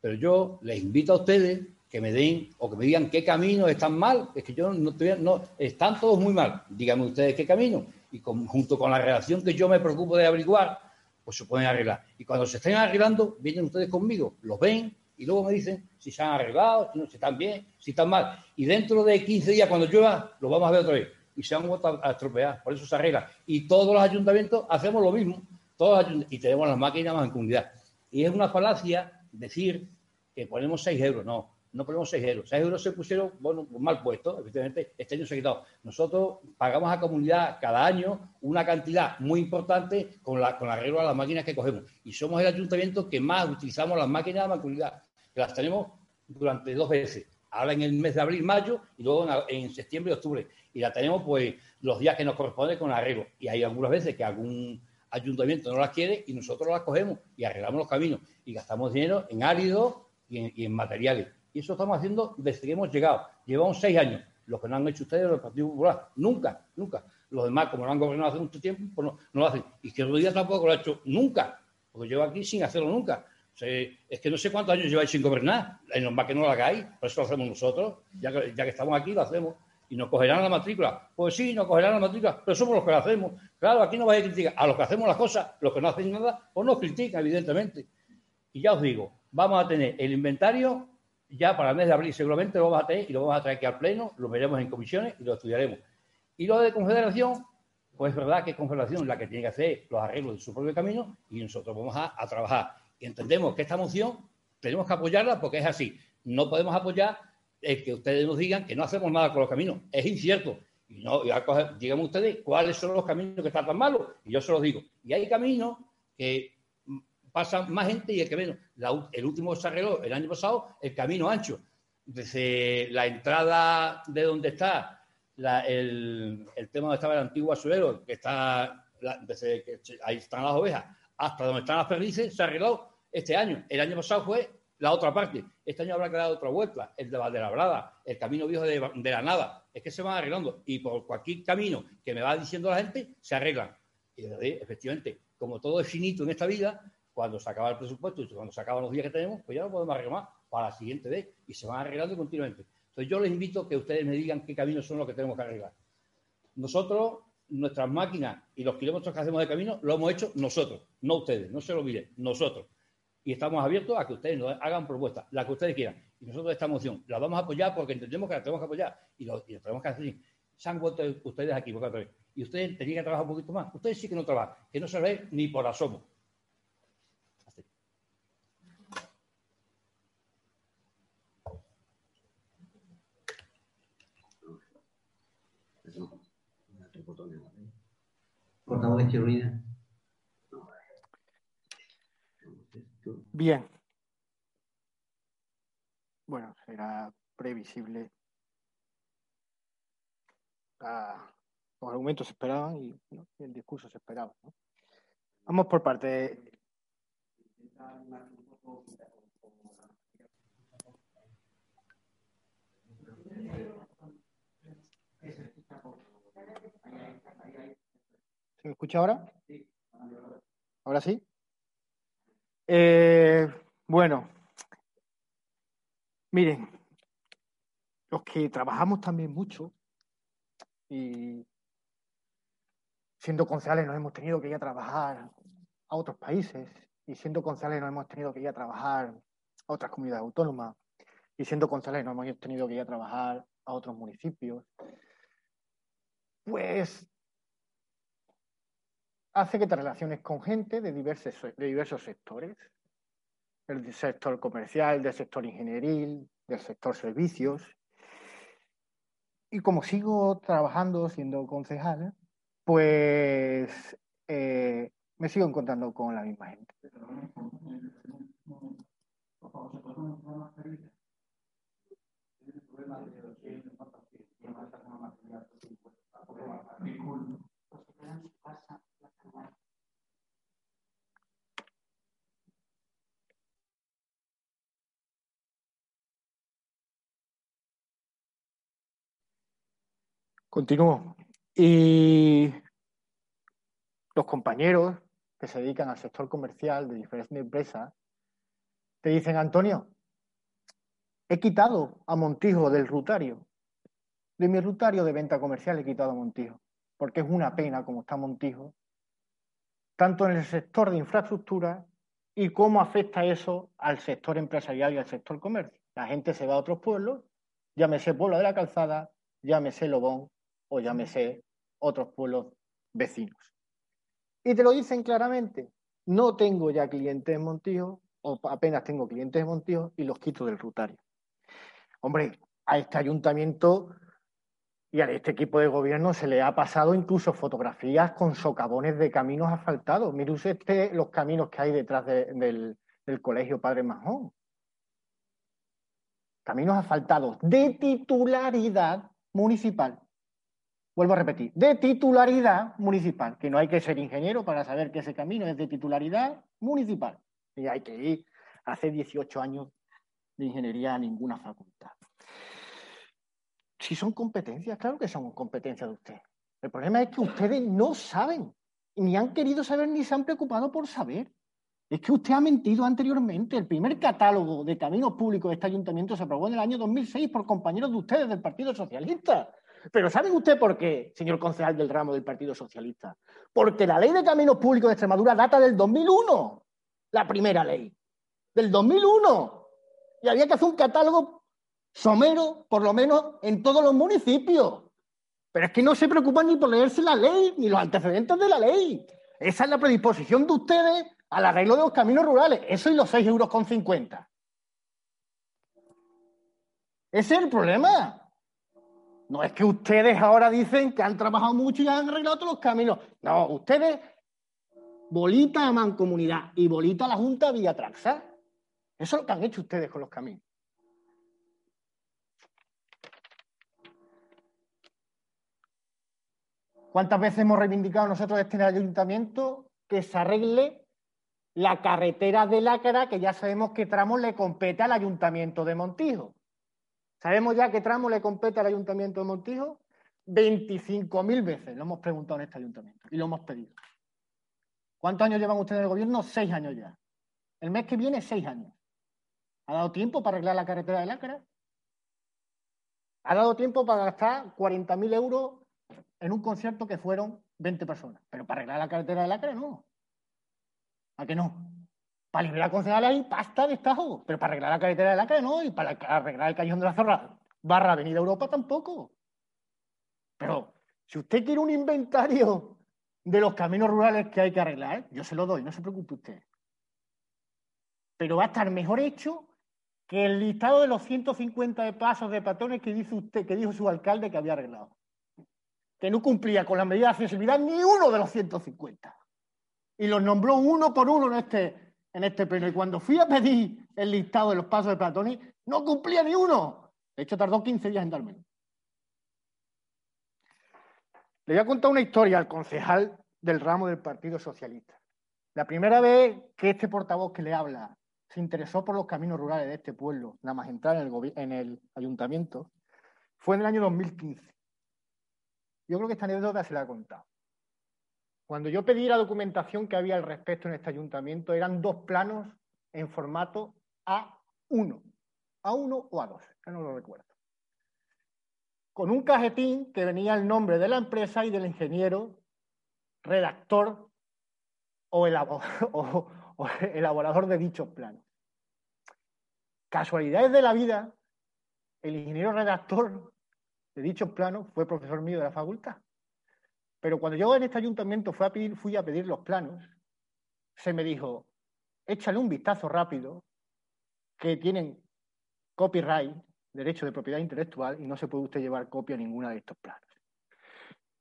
Pero yo les invito a ustedes que me den o que me digan qué caminos están mal, es que yo no, no están todos muy mal. Díganme ustedes qué camino y con- junto con la relación que yo me preocupo de averiguar, pues se pueden arreglar. Y cuando se estén arreglando, vienen ustedes conmigo, los ven y luego me dicen si se han arreglado, si, no, si están bien, si están mal. Y dentro de 15 días, cuando llueva, lo vamos a ver otra vez. Y se han vuelto a, estropear, por eso se arregla. Y todos los ayuntamientos hacemos lo mismo, todos y tenemos las máquinas más en comunidad. Y es una falacia decir que ponemos 6 euros, no, no ponemos 6 euros. 6 euros se pusieron, bueno, mal puestos, efectivamente, este año se ha quitado. Nosotros pagamos a comunidad cada año una cantidad muy importante con, la, con el arreglo a las máquinas que cogemos. Y somos el ayuntamiento que más utilizamos las máquinas de que las tenemos durante dos veces. Ahora en el mes de abril, mayo y luego en, septiembre y octubre. Y la tenemos pues los días que nos corresponden con arreglo. Y hay algunas veces que algún ayuntamiento no las quiere y nosotros las cogemos y arreglamos los caminos y gastamos dinero en áridos y en, materiales. Y eso estamos haciendo desde que hemos llegado. Llevamos seis años. Los que no han hecho ustedes, los Partido Popular, nunca, nunca. Los demás, como no han gobernado hace mucho tiempo, pues no, lo hacen. Y que Rodríguez tampoco lo ha hecho nunca, porque llevo aquí sin hacerlo nunca. Es que no sé cuántos años lleváis sin gobernar. Es normal que no lo hagáis, por eso lo hacemos nosotros. Ya que estamos aquí, lo hacemos. Y nos cogerán la matrícula. Pues sí, nos cogerán la matrícula, pero somos los que lo hacemos. Claro, aquí no vais a criticar. A los que hacemos las cosas, los que no hacen nada, pues nos critican, evidentemente. Y ya os digo, vamos a tener el inventario ya para el mes de abril seguramente lo vamos a tener y lo vamos a traer aquí al Pleno, lo veremos en comisiones y lo estudiaremos. Y lo de Confederación, pues es verdad que Confederación es la que tiene que hacer los arreglos de su propio camino y nosotros vamos a, a trabajar. Y entendemos que esta moción tenemos que apoyarla porque es así. No podemos apoyar el que ustedes nos digan que no hacemos nada con los caminos. Es incierto. Y no, y díganme ustedes cuáles son los caminos que están tan malos. Y yo se los digo. Y hay caminos que pasa más gente y el que menos. El último se arregló el año pasado, el camino ancho. Desde la entrada de donde está el, el tema donde estaba el antiguo asurero, que está desde que ahí están las ovejas, hasta donde están las perdices, se arregló este año. El año pasado fue la otra parte. Este año habrá que dar otra vuelta, el de Valdelabrada, el camino viejo de, de la nada. Es que se van arreglando y por cualquier camino que me va diciendo la gente, se arreglan. Y de efectivamente, como todo es finito en esta vida, cuando se acaba el presupuesto y cuando se acaban los días que tenemos, pues ya no podemos arreglar para la siguiente vez y se van arreglando continuamente. Entonces yo les invito a que ustedes me digan qué caminos son los que tenemos que arreglar. Nosotros, nuestras máquinas y los kilómetros que hacemos de camino, lo hemos hecho nosotros, no ustedes, no se lo olviden, nosotros. Y estamos abiertos a que ustedes nos hagan propuestas, las que ustedes quieran. Y nosotros esta moción la vamos a apoyar porque entendemos que la tenemos que apoyar y lo, tenemos que hacer. Se han vuelto ustedes aquí otra. Y ustedes tenían que trabajar un poquito más. Ustedes sí que no trabajan, que no se ve ni por asomo. Así. Portavoz de Izquierda Bien. Bueno, será previsible. Ah, los argumentos se esperaban y el discurso se esperaba. ¿no? Vamos por parte. ¿Se me escucha ahora? ¿Ahora sí? Eh, bueno, miren, los que trabajamos también mucho y siendo concejales nos hemos tenido que ir a trabajar a otros países y siendo concejales nos hemos tenido que ir a trabajar a otras comunidades autónomas y siendo concejales nos hemos tenido que ir a trabajar a otros municipios. Pues hace que te relaciones con gente de diversos, de diversos sectores, el sector comercial, del sector ingenieril, del sector servicios. Y como sigo trabajando siendo concejal, pues eh, me sigo encontrando con la misma gente. Continúo. Y los compañeros que se dedican al sector comercial de diferentes empresas te dicen, Antonio, he quitado a Montijo del rutario. De mi rutario de venta comercial he quitado a Montijo, porque es una pena como está Montijo, tanto en el sector de infraestructura y cómo afecta eso al sector empresarial y al sector comercio. La gente se va a otros pueblos, llámese Pueblo de la Calzada, llámese Lobón o llámese otros pueblos vecinos. Y te lo dicen claramente, no tengo ya clientes en Montijo, o apenas tengo clientes en Montijo y los quito del rutario. Hombre, a este ayuntamiento y a este equipo de gobierno se le ha pasado incluso fotografías con socavones de caminos asfaltados. Mire usted este, los caminos que hay detrás de, del, del colegio Padre Majón. Caminos asfaltados de titularidad municipal. Vuelvo a repetir, de titularidad municipal, que no hay que ser ingeniero para saber que ese camino es de titularidad municipal. Y hay que ir hace 18 años de ingeniería a ninguna facultad. Si son competencias, claro que son competencias de usted. El problema es que ustedes no saben, ni han querido saber, ni se han preocupado por saber. Es que usted ha mentido anteriormente. El primer catálogo de caminos públicos de este ayuntamiento se aprobó en el año 2006 por compañeros de ustedes del Partido Socialista. Pero ¿saben usted por qué, señor concejal del ramo del Partido Socialista? Porque la ley de caminos públicos de Extremadura data del 2001, la primera ley, del 2001. Y había que hacer un catálogo somero, por lo menos, en todos los municipios. Pero es que no se preocupan ni por leerse la ley, ni los antecedentes de la ley. Esa es la predisposición de ustedes al arreglo de los caminos rurales. Eso y los 6 euros con 50. Ese es el problema. No es que ustedes ahora dicen que han trabajado mucho y han arreglado todos los caminos. No, ustedes bolita a mancomunidad y bolita a la Junta vía Traxa. Eso es lo que han hecho ustedes con los caminos. ¿Cuántas veces hemos reivindicado nosotros el ayuntamiento que se arregle la carretera de Lácara, que ya sabemos qué tramo le compete al ayuntamiento de Montijo? ¿Sabemos ya qué tramo le compete al ayuntamiento de Montijo? 25.000 veces lo hemos preguntado en este ayuntamiento y lo hemos pedido. ¿Cuántos años llevan ustedes en el gobierno? Seis años ya. El mes que viene, seis años. ¿Ha dado tiempo para arreglar la carretera de Lácara? ¿Ha dado tiempo para gastar 40.000 euros en un concierto que fueron 20 personas. Pero para arreglar la carretera de Lacre no. ¿A qué no? Para liberar concejales hay pasta de estajo, pero para arreglar la carretera de Lacre no, y para arreglar el cañón de la Zorra barra Avenida Europa tampoco. Pero si usted quiere un inventario de los caminos rurales que hay que arreglar, yo se lo doy, no se preocupe usted. Pero va a estar mejor hecho que el listado de los 150 de pasos de patrones que, dice usted, que dijo su alcalde que había arreglado que no cumplía con la medida de accesibilidad ni uno de los 150. Y los nombró uno por uno en este, en este pleno. Y cuando fui a pedir el listado de los pasos de Platoni, no cumplía ni uno. De hecho, tardó 15 días en darme. Le voy a contar una historia al concejal del ramo del Partido Socialista. La primera vez que este portavoz que le habla se interesó por los caminos rurales de este pueblo, nada más entrar en el, en el ayuntamiento, fue en el año 2015. Yo creo que esta anécdota se la he contado. Cuando yo pedí la documentación que había al respecto en este ayuntamiento, eran dos planos en formato A1. A1 o A2, ya no lo recuerdo. Con un cajetín que venía el nombre de la empresa y del ingeniero, redactor o, elaborador de dichos planos. Casualidades de la vida, el ingeniero redactor de dichos planos fue profesor mío de la facultad. Pero cuando yo en este ayuntamiento fui a pedir, los planos, se me dijo, échale un vistazo rápido, que tienen copyright, derecho de propiedad intelectual, y no se puede usted llevar copia a ninguna de estos planos.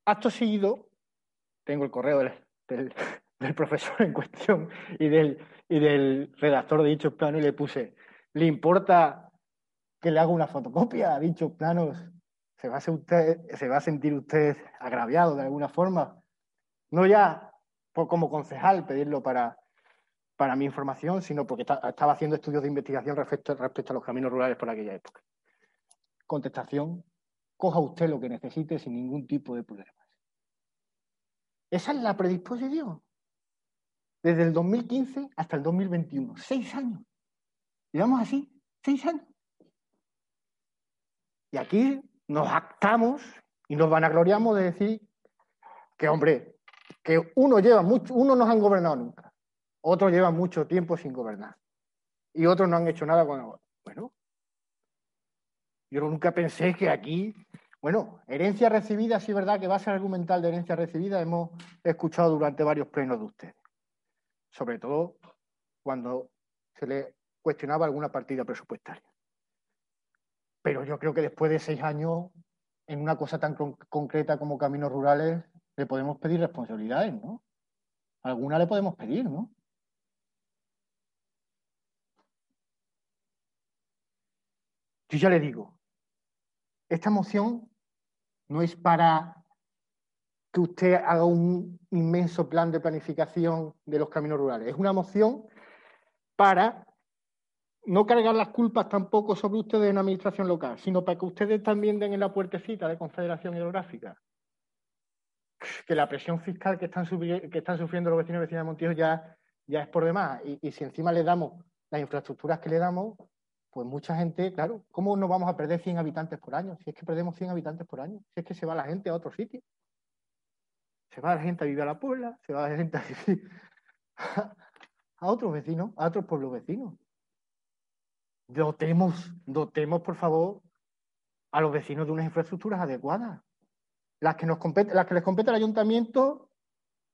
Acto seguido, tengo el correo del, profesor en cuestión y del, y del redactor de dichos planos y le puse, ¿le importa que le haga una fotocopia a dichos planos se va a, sentir usted agraviado de alguna forma. No ya por, como concejal pedirlo para, para mi información, sino porque estaba haciendo estudios de investigación respecto, respecto a los caminos rurales por aquella época. Contestación, coja usted lo que necesite sin ningún tipo de problemas. Esa es la predisposición. Desde el 2015 hasta el 2021. Seis años. Llevamos así, seis años. Y aquí nos actamos y nos vanagloriamos de decir que, hombre, que uno lleva mucho, uno no han gobernado nunca, otros llevan mucho tiempo sin gobernar y otros no han hecho nada con. Bueno, yo nunca pensé que aquí, bueno, herencia recibida, sí verdad que ser argumental de herencia recibida, hemos escuchado durante varios plenos de ustedes, sobre todo cuando se le cuestionaba alguna partida presupuestaria. Pero yo creo que después de seis años, en una cosa tan concreta como caminos rurales, le podemos pedir responsabilidades, ¿no? Alguna le podemos pedir, ¿no? Yo ya le digo, esta moción no es para que usted haga un inmenso plan de planificación de los caminos rurales. Es una moción para no cargar las culpas tampoco sobre ustedes en la administración local, sino para que ustedes también den en la puertecita de Confederación Hidrográfica. Que la presión fiscal que están, sufriendo los vecinos y vecinas de Montijo ya, ya es por demás. Y, si encima le damos las infraestructuras que le damos, pues mucha gente, claro, ¿cómo no vamos a perder 100 habitantes por año? Si es que perdemos 100 habitantes por año, si es que se va la gente a otro sitio. Se va la gente a vivir a la Puebla, se va la gente a vivir a otros vecinos, a otros pueblos vecinos dotemos, dotemos, por favor, a los vecinos de unas infraestructuras adecuadas. Las que, nos compete, las que les compete al ayuntamiento,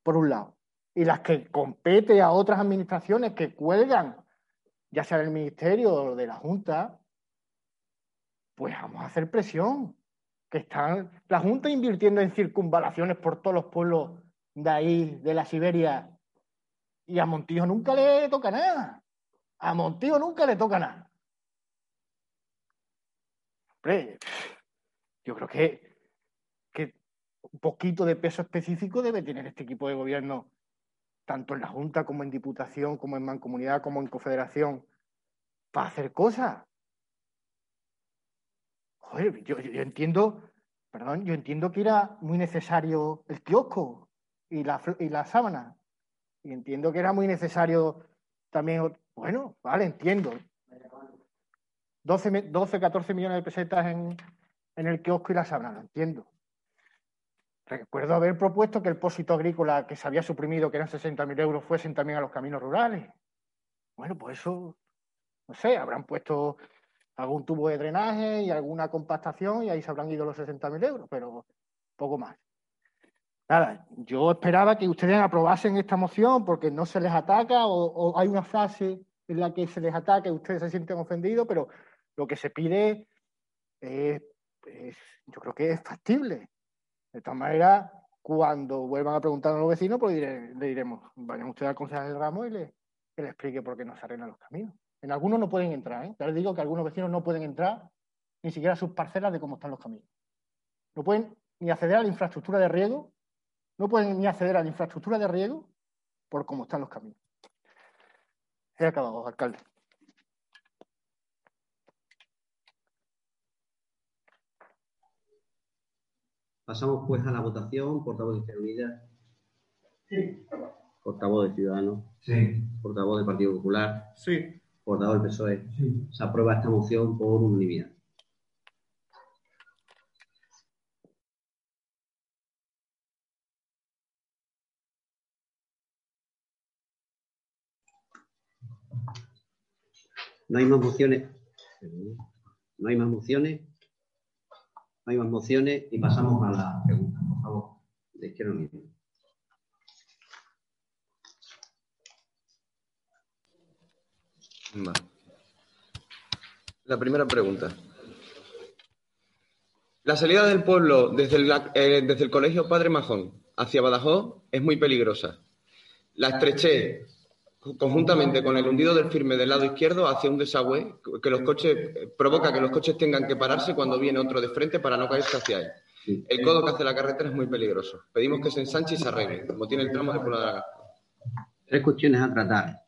por un lado, y las que compete a otras administraciones que cuelgan, ya sea del ministerio o de la Junta, pues vamos a hacer presión. Que están la Junta invirtiendo en circunvalaciones por todos los pueblos de ahí, de la Siberia, Y a Montijo nunca le toca nada. A Montijo nunca le toca nada. Yo creo que, un poquito de peso específico debe tener este equipo de gobierno, tanto en la Junta como en Diputación, como en Mancomunidad, como en Confederación, para hacer cosas. Joder, yo, entiendo, perdón, yo entiendo que era muy necesario el kiosco y la, y la sábana. Y entiendo que era muy necesario también, bueno, vale, entiendo. 12, me- 12 14 millones de pesetas en, en el kiosco y la sábana, lo entiendo. Recuerdo haber propuesto que el pósito agrícola que se había suprimido, que eran 60.000 euros, fuesen también a los caminos rurales. Bueno, pues eso, no sé, habrán puesto algún tubo de drenaje y alguna compactación y ahí se habrán ido los 60.000 euros, pero poco más. Nada, yo esperaba que ustedes aprobasen esta moción porque no se les ataca o, o hay una frase en la que se les ataca y ustedes se sienten ofendidos, pero lo que se pide yo creo que es factible. De todas maneras, cuando vuelvan a preguntar a los vecinos, pues le diremos, vayan ustedes al concejal del ramo y le, que le explique por qué no se arreglan los caminos. En algunos no pueden entrar, ¿eh? Ya les digo que algunos vecinos no pueden entrar ni siquiera a sus parcelas de cómo están los caminos. No pueden ni acceder a la infraestructura de riego, no pueden ni acceder a la infraestructura de riego por cómo están los caminos. He acabado, alcalde. Pasamos pues a la votación. Portavoz de Izquierda Unida. Portavoz de Ciudadanos. Portavoz del Partido Popular. Sí. Portavoz del PSOE. Se aprueba esta moción por unanimidad. No hay más mociones. No hay más mociones. No hay más mociones y pasamos a la pregunta, por favor, de Izquierda Unida. La primera pregunta. La salida del pueblo desde el, eh, desde el colegio Padre Majón hacia Badajoz es muy peligrosa. La estrechez, conjuntamente con el hundido del firme del lado izquierdo, hacia un desagüe que los coches provoca que los coches tengan que pararse cuando viene otro de frente para no caerse hacia él. El codo que hace la carretera es muy peligroso. Pedimos que se ensanche y se arregle, como tiene el tramo de Puebla de la. Tres cuestiones a tratar.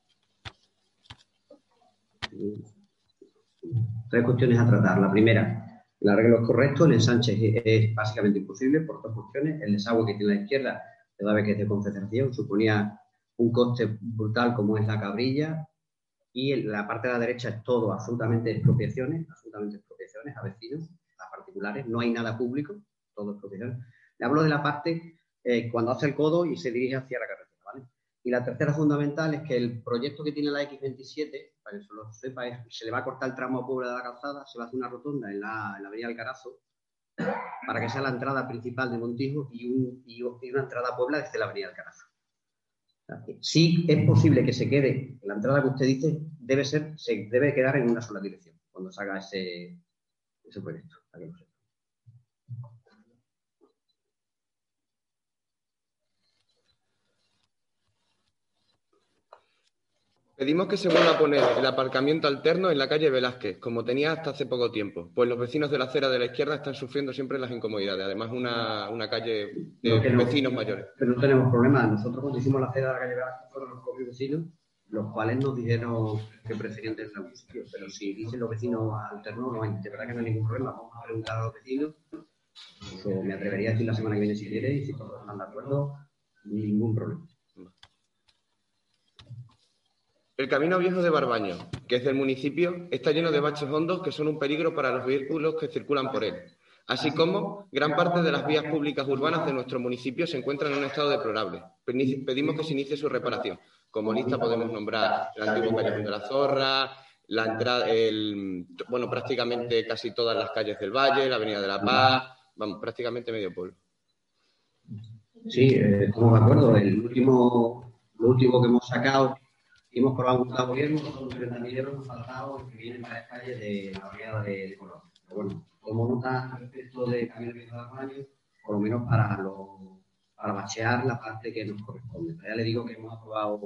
Tres cuestiones a tratar. La primera, el arreglo es correcto, el ensanche es, básicamente imposible por dos cuestiones. El desagüe que tiene la izquierda, vez que es de concentración, suponía un coste brutal como es la cabrilla y en la parte de la derecha es todo absolutamente expropiaciones, absolutamente expropiaciones a vecinos, a particulares, no hay nada público, todo expropiaciones. Le hablo de la parte eh, cuando hace el codo y se dirige hacia la carretera, ¿vale? Y la tercera fundamental es que el proyecto que tiene la X27, para que se lo sepa, se le va a cortar el tramo a Puebla de la Calzada, se va a hacer una rotonda en la, en la avenida Alcarazo, para que sea la entrada principal de Montijo y- y una entrada a Puebla desde la avenida Alcarazo. Sí es posible que se quede, la entrada que usted dice debe ser, se debe quedar en una sola dirección cuando se haga ese, proyecto. Pedimos que se vuelva a poner el aparcamiento alterno en la calle Velázquez, como tenía hasta hace poco tiempo, pues los vecinos de la acera de la izquierda están sufriendo siempre las incomodidades. Además, una, una calle de no- vecinos mayores. Pero no tenemos problema. Nosotros cuando hicimos la acera de la calle Velázquez fueron los propios vecinos, los cuales nos dijeron que preferían tener algún sitio. Pero si dicen los vecinos alternos, no hay, de verdad que no hay ningún problema. Vamos a preguntar a los vecinos. Incluso me atrevería a decir la semana que viene si quiere y si todos están de acuerdo, ningún problema. El camino viejo de Barbaño, que es del municipio, está lleno de baches hondos que son un peligro para los vehículos que circulan por él. Así como gran parte de las vías públicas urbanas de nuestro municipio se encuentran en un estado deplorable. Pedi- Pedimos que se inicie su reparación. Como lista podemos nombrar el antiguo callejón de la Zorra, la entrada, el, bueno, prácticamente casi todas las calles del Valle, la Avenida de la Paz, vamos, prácticamente medio pueblo. Sí, eh, estamos de acuerdo. El último, lo último que hemos sacado, hemos probado un gobierno, son 30.000 euros faltados que vienen para las calles de la avenida de, de Colón. Pero bueno, tomo nota respecto de cambiar el de baños, por lo menos para, lo, para bachear la parte que nos corresponde. Ya le digo que hemos aprobado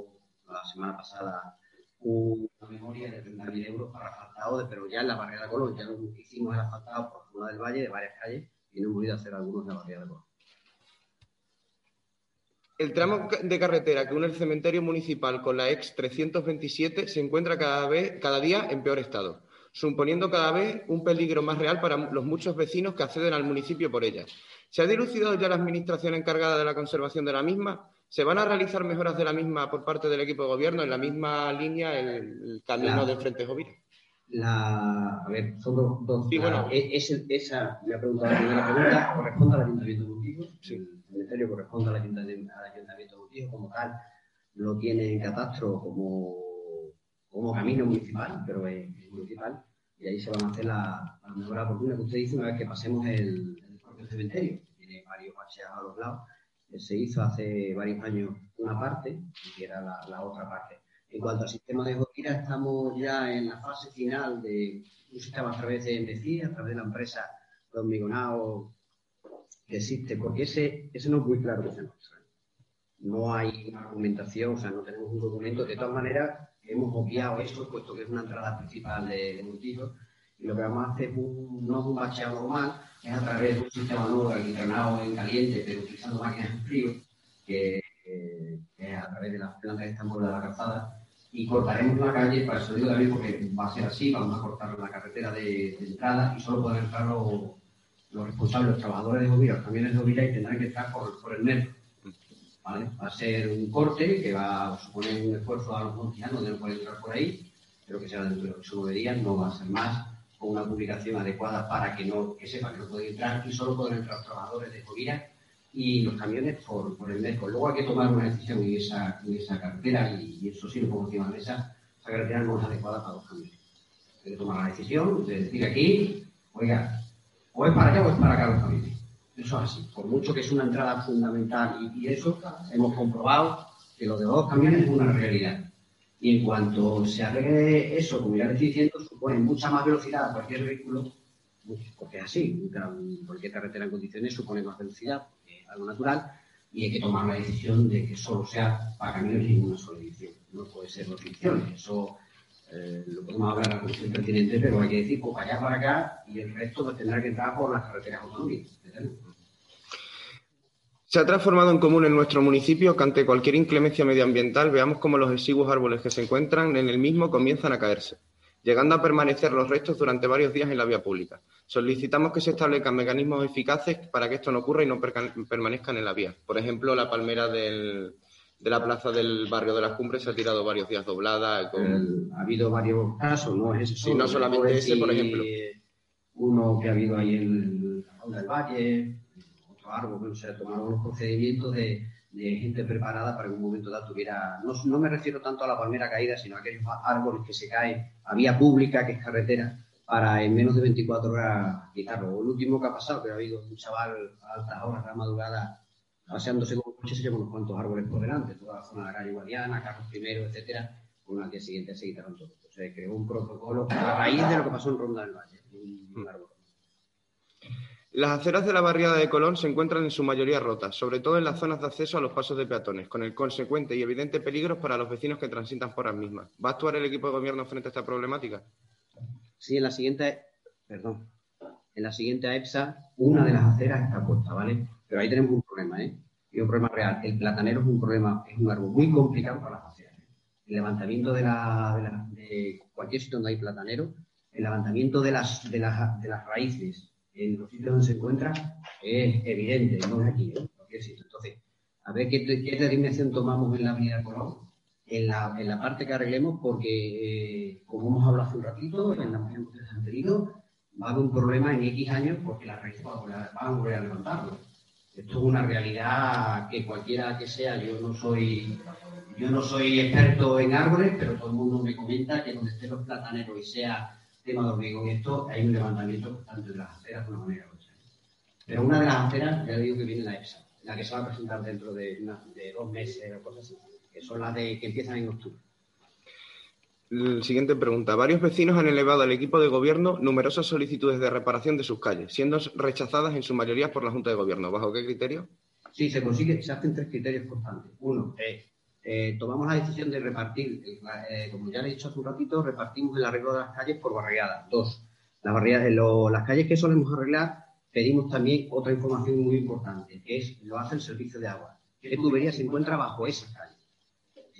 la semana pasada una memoria de 30.000 euros para asfaltado, pero ya en la barriada de Colón, ya lo hicimos el asfaltado por zona del valle, de varias calles, y no hemos ido a hacer algunos de la barriada de Colón. El tramo de carretera que une el cementerio municipal con la ex 327 se encuentra cada, vez, cada día en peor estado, suponiendo cada vez un peligro más real para los muchos vecinos que acceden al municipio por ella. ¿Se ha dilucidado ya la administración encargada de la conservación de la misma? ¿Se van a realizar mejoras de la misma por parte del equipo de gobierno en la misma línea, el, el camino La- del Frente Jovira? La, a ver, son dos. dos Sí, bueno. la- e- es- esa, me ha preguntado la primera pregunta, corresponde al Ayuntamiento de Montijo. Cementerio corresponde al Ayuntamiento, al Ayuntamiento de Montijo como tal. Lo tiene en catastro como, como camino municipal, pero es, es municipal. Y ahí se van a hacer la mejoras oportunas que usted dice una vez que pasemos el, el propio cementerio. que Tiene varios baches a los lados. Eh, Se hizo hace varios años una parte, y era la, la otra parte. En cuanto al sistema de Jovira, estamos ya en la fase final de un sistema a través de MCI, a través de la empresa de hormigonado que existe, porque ese, ese no es muy claro que. No hay una argumentación, o sea, no tenemos un documento. De todas maneras, hemos obviado esto, puesto que es una entrada principal de, de Montijo, y lo que vamos a hacer es un, no es un bacheado normal, es a través de un sistema nuevo alquitranado en caliente, pero utilizando máquinas en frío, que, que es a través de las plantas que están por la calzada, y cortaremos la calle, para eso digo también porque va a ser así, vamos a cortar la carretera de, de entrada y solo podrán entrar los, los responsables, los trabajadores de Jovira, los camiones de Jovira y tendrán que entrar por, por el metro. ¿vale? Va a ser un corte que va a suponer un esfuerzo a los montianos de no poder entrar por ahí, pero que será dentro de se moverían, no va a ser más, con una publicación adecuada para que no que sepan que no pueden entrar y solo podrán entrar los trabajadores de Jovira y los camiones por, por el metro. Luego hay que tomar una decisión en esa, en esa carretera y, y eso sí lo pongo encima de mesa, esa carretera no es adecuada para los camiones. Hay que tomar la decisión de decir aquí, oiga, o es para allá o es para acá los camiones. Eso es así. Por mucho que es una entrada fundamental y, y eso, hemos comprobado que lo de los camiones es una realidad. Y en cuanto se arregle eso, como ya le estoy diciendo, supone mucha más velocidad a cualquier vehículo, porque es así, cualquier carretera en condiciones supone más velocidad, algo natural, y hay que tomar la decisión de que solo sea para camiones y una sola edición. No puede ser dos ediciones. Eso eh, lo podemos hablar a la comisión pertinente, pero hay que decir, para allá, para acá, y el resto pues, tendrá que entrar por las carreteras autonómicas. Se ha transformado en común en nuestro municipio que ante cualquier inclemencia medioambiental veamos cómo los exiguos árboles que se encuentran en el mismo comienzan a caerse, llegando a permanecer los restos durante varios días en la vía pública. Solicitamos que se establezcan mecanismos eficaces para que esto no ocurra y no permanezcan en la vía. Por ejemplo, la palmera del- de la plaza del barrio de las Cumbres se ha tirado varios días doblada. con- El- ha habido varios casos, ¿no? Es Sí, no solamente puedo ese, por ejemplo. Uno que ha habido ahí en la Ronda del Valle, otro árbol, bueno, se tomaron unos procedimientos de, de gente preparada para que en un momento dado tuviera. No, no me refiero tanto a la palmera caída, sino a aquellos árboles que se caen a vía pública, que es carretera, para en menos de 24 horas quitarlo. El último que ha pasado, que ha habido un chaval a altas horas de la madrugada paseándose con coche, se llevó unos cuantos árboles por delante, toda la zona de la calle Guadiana, Carlos I, etcétera. Bueno, al día siguiente se quitaron todos. Se creó un protocolo a raíz de lo que pasó en Ronda del Valle. un árbol. Las aceras de la barriada de Colón se encuentran en su mayoría rotas, sobre todo en las zonas de acceso a los pasos de peatones, con el consecuente y evidente peligro para los vecinos que transitan por las mismas. ¿Va a actuar el equipo de gobierno frente a esta problemática? Sí, en la siguiente, perdón, en la siguiente AEPSA, una de las aceras está puesta, ¿vale? Pero ahí tenemos un problema, ¿eh? Y un problema real. El platanero es un problema, es un árbol muy complicado para las aceras. El levantamiento de, la, de, la- de cualquier sitio donde hay platanero, el levantamiento de las, de las, de las raíces en los sitios donde se encuentra es evidente, no es aquí, ¿eh? Cualquier sitio. Entonces, a ver qué, qué determinación tomamos en la avenida Colón en la, en la parte que arreglemos, porque eh, como hemos hablado hace un ratito, en la moción que ustedes han tenido, va a haber un problema en X años porque las raíces van a, volver a levantarlo. Esto es una realidad que cualquiera que sea, yo no soy yo no soy experto en árboles, pero todo el mundo me comenta que donde estén los plataneros y sea tema de hormigón esto, hay un levantamiento constante de las aceras de una manera u otra. Pero una de las aceras, ya digo que viene la EPSA, la que se va a presentar dentro de, de dos meses o cosas así, que son las de, que empiezan en octubre. La Siguiente pregunta. Varios vecinos han elevado al equipo de gobierno numerosas solicitudes de reparación de sus calles, siendo rechazadas en su mayoría por la Junta de Gobierno. ¿Bajo qué criterio? Sí, se consigue, se hacen tres criterios constantes. Uno es eh, tomamos la decisión de repartir, eh, como ya le he dicho hace un ratito, repartimos el arreglo de las calles por barriadas. Dos, las, barriadas, lo- las calles que solemos arreglar, pedimos también otra información muy importante, que es lo hace el servicio de agua. ¿Qué tubería se encuentra bajo esas calles?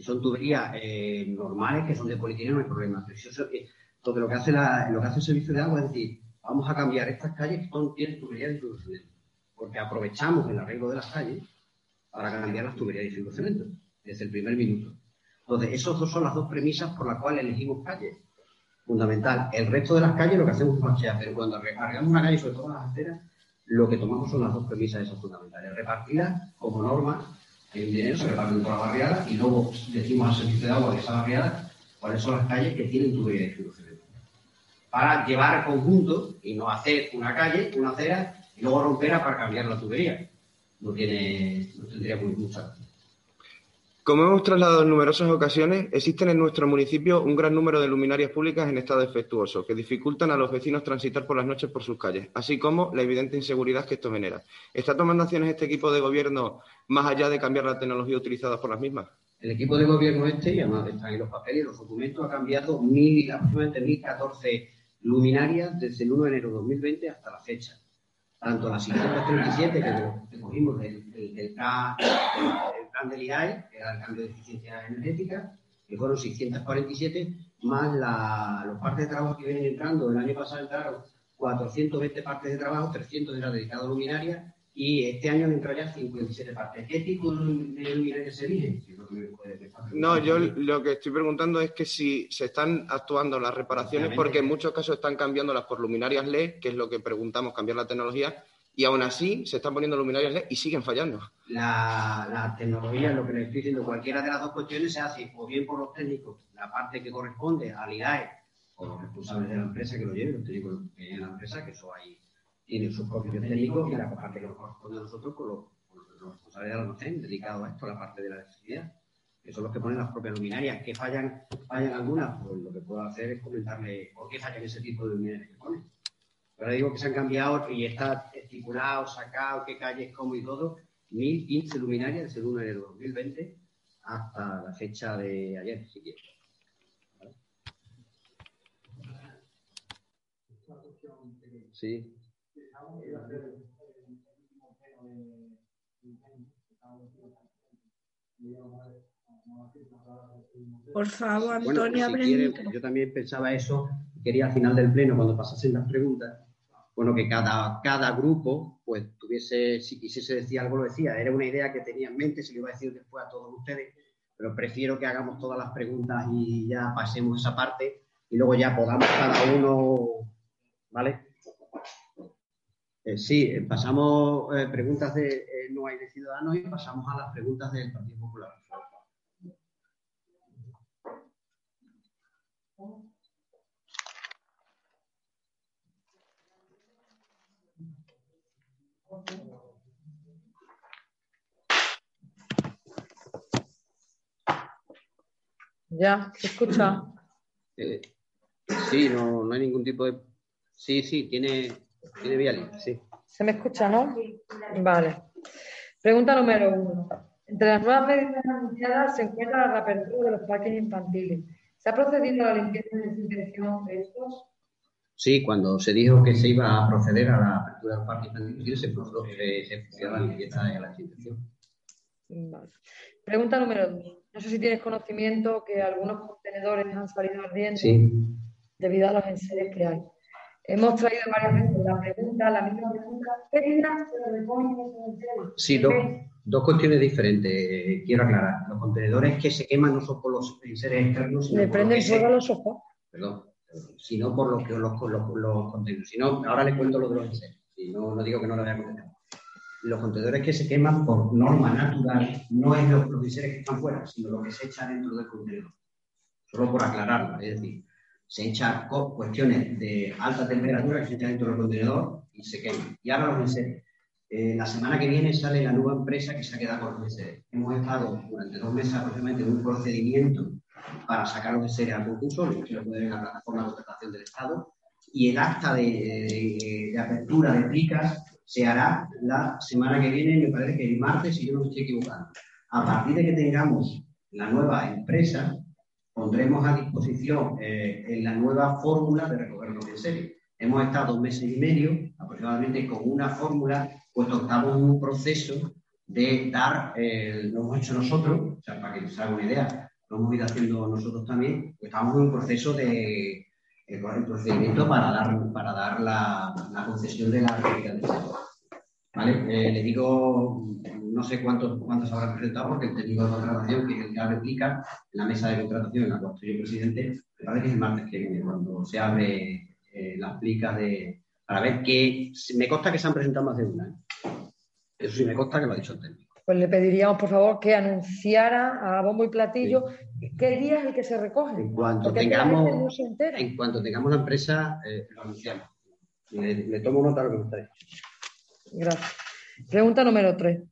Son tuberías eh, normales, que son de polietileno, no hay problema. Pero si eso, eh, lo que, hace la- lo que hace el servicio de agua es decir, vamos a cambiar estas calles que son, tienen tuberías de distribución. Porque aprovechamos el arreglo de las calles para cambiar las tuberías de distribución desde el primer minuto. Entonces, esas dos son las dos premisas por las cuales elegimos calles. Fundamental. El resto de las calles lo que hacemos es machear, pero cuando arre- arreglamos una calle, sobre todo las aceras, lo que tomamos son las dos premisas esas fundamentales. Repartirlas como norma, hay un dinero, se reparte por la barriada y luego decimos al servicio de agua de esa barriada cuáles son las calles que tienen tubería de distribución. Para llevar conjunto y no hacer una calle, una acera y luego romperla para cambiar la tubería. No tiene, no tendría muy mucha. Como hemos trasladado en numerosas ocasiones, existen en nuestro municipio un gran número de luminarias públicas en estado defectuoso que dificultan a los vecinos transitar por las noches por sus calles, así como la evidente inseguridad que esto genera. ¿Está tomando acciones este equipo de gobierno más allá de cambiar la tecnología utilizada por las mismas? El equipo de gobierno este, y además están en los papeles y los documentos, ha cambiado mil, aproximadamente 1.014 luminarias desde el 1 de enero de 2020 hasta la fecha. Tanto las 637 que recogimos del, plan del IAE, que era el cambio de eficiencia energética, que fueron 647, más la- los partes de trabajo que vienen entrando. El año pasado entraron 420 partes de trabajo, 300 eran dedicados a luminaria, y este año han entrado ya 57 partes. ¿Qué tipo de luminaria se elige? Si es lo que me puede contestar. No, yo lo que estoy preguntando es que si se están actuando las reparaciones, porque en muchos casos están cambiándolas por luminarias LED, que es lo que preguntamos, cambiar la tecnología, y aún así se están poniendo luminarias LED y siguen fallando. la, la tecnología, lo que le estoy diciendo, cualquiera de las dos cuestiones se hace o bien por los técnicos, la parte que corresponde al IDAE, o los responsables de la empresa que lo lleven, los técnicos que lleven la empresa, que eso ahí tienen sus propios técnicos, y la parte que nos corresponde a nosotros con los, con los responsables de la almacén, dedicados a esto, la parte de la electricidad, que son los que ponen las propias luminarias. ¿Que fallan, fallan algunas? Pues lo que puedo hacer es comentarle por qué fallan ese tipo de luminarias que ponen. Ahora digo que se han cambiado y está estipulado, sacado, qué calles, cómo y todo. 1015 luminarias desde el 1 de enero de 2020 hasta la fecha de ayer, si quieres. Sí. Por favor, Bueno, Antonio, si quiere, yo también pensaba eso, quería al final del pleno, cuando pasasen las preguntas, bueno, que cada, cada grupo, pues tuviese, si quisiese decir algo, lo decía. Era una idea que tenía en mente, se lo iba a decir después a todos ustedes, pero prefiero que hagamos todas las preguntas y ya pasemos esa parte y luego ya podamos cada uno, ¿vale? Eh, sí, eh, pasamos eh, preguntas de eh, no hay de ciudadanos y pasamos a las preguntas del Partido Popular. Ya, ¿se escucha? Sí, no, no hay ningún tipo de. Sí, sí, tiene, tiene sí. ¿Se me escucha, no? Vale. Pregunta número uno. Entre las nuevas medidas anunciadas se encuentra la reapertura de los parques infantiles. ¿Se ha procedido a la limpieza y desinfección de estos? Sí, cuando se dijo que se iba a proceder a la apertura del parque infantil, se procedió se, se procedió a la limpieza y a la desinfección. Vale. Pregunta número dos. No sé si tienes conocimiento que algunos contenedores han salido ardiendo Sí. debido a los enseres que hay. Hemos traído varias veces la pregunta, la misma pregunta. ¿Qué enseres? Sí, dos, dos cuestiones diferentes. eh, quiero aclarar. Los contenedores que se queman no son por los enseres externos, sino por lo prenden fuego a los sofás. perdón, sino por lo que los, los, los contenedores. Si no, ahora le cuento lo de los enseres. Si no, no digo que no lo voy a contestar. Los contenedores que se queman por norma natural no es los, los que están fuera, sino lo que se echa dentro del contenedor. Solo por aclararlo, es decir, se echa cuestiones de alta temperatura que se echa dentro del contenedor y se queman. Y ahora los enseres. Eh, la semana que viene sale la nueva empresa que se ha quedado con los enseres. Hemos estado durante dos meses aproximadamente en un procedimiento para sacar los enseres al concurso, lo que lo puede ver en la plataforma de contratación del Estado, y el acta de, de- de apertura de plicas se hará la semana que viene, me parece que el martes, si yo no me estoy equivocando. A partir de que tengamos la nueva empresa, pondremos a disposición eh, en la nueva fórmula de recogerlos en serio. Hemos estado dos meses y medio aproximadamente con una fórmula, puesto estamos en un proceso de dar, eh, lo hemos hecho nosotros, o sea, para que se haga una idea, lo hemos ido haciendo nosotros también, pues estamos en un proceso de eh, el procedimiento para dar, para dar la, concesión de la réplica del sector. ¿Vale? Eh, le digo, no sé cuántos, cuántos habrá presentado, porque el técnico de contratación, que es el que replica en la mesa de contratación en la cual estoy presidente, me parece que es el martes que viene, cuando se abre eh, las plicas de, para ver que me consta que se han presentado más de una. ¿eh? Eso sí me consta que lo ha dicho el técnico. Pues le pediríamos, por favor, que anunciara a bombo y platillo qué día es el que se recoge. En cuanto, Porque no tengamos, se en cuanto tengamos la empresa, eh, lo anunciamos. Le, le tomo nota de lo que me está diciendo. Gracias. Pregunta número 3.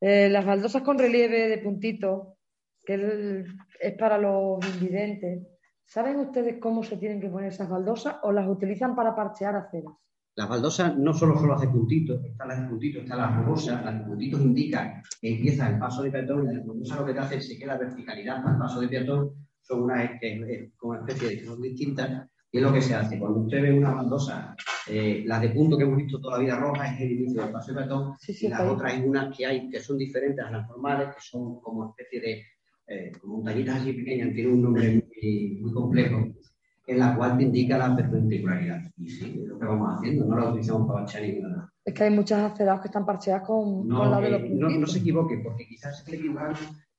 Las baldosas con relieve de puntito, que es para los invidentes, ¿saben ustedes cómo se tienen que poner esas baldosas o las utilizan para parchear aceras? Las baldosas no solo son las de puntitos, están las de puntitos, están las rugosas, las de puntitos indican que empieza el paso de peatón las rugosas lo que te hace es que la verticalidad el paso de peatón son una especie de son distintas y es lo que se hace. Cuando usted ve una baldosa, eh, la de punto que hemos visto toda la vida roja es el inicio del paso de peatón Sí, sí, y las otras hay unas que hay que son diferentes a las normales, que son como especie de eh, montañitas así pequeñas, tienen un nombre muy, muy complejo, en la cual te indica la perpendicularidad. Y sí, es lo que vamos haciendo, no la utilizamos para bachar ni nada. Es que hay muchas aceradas que están parcheadas con, No, con la de los eh, no, no se equivoque, porque quizás se equivocan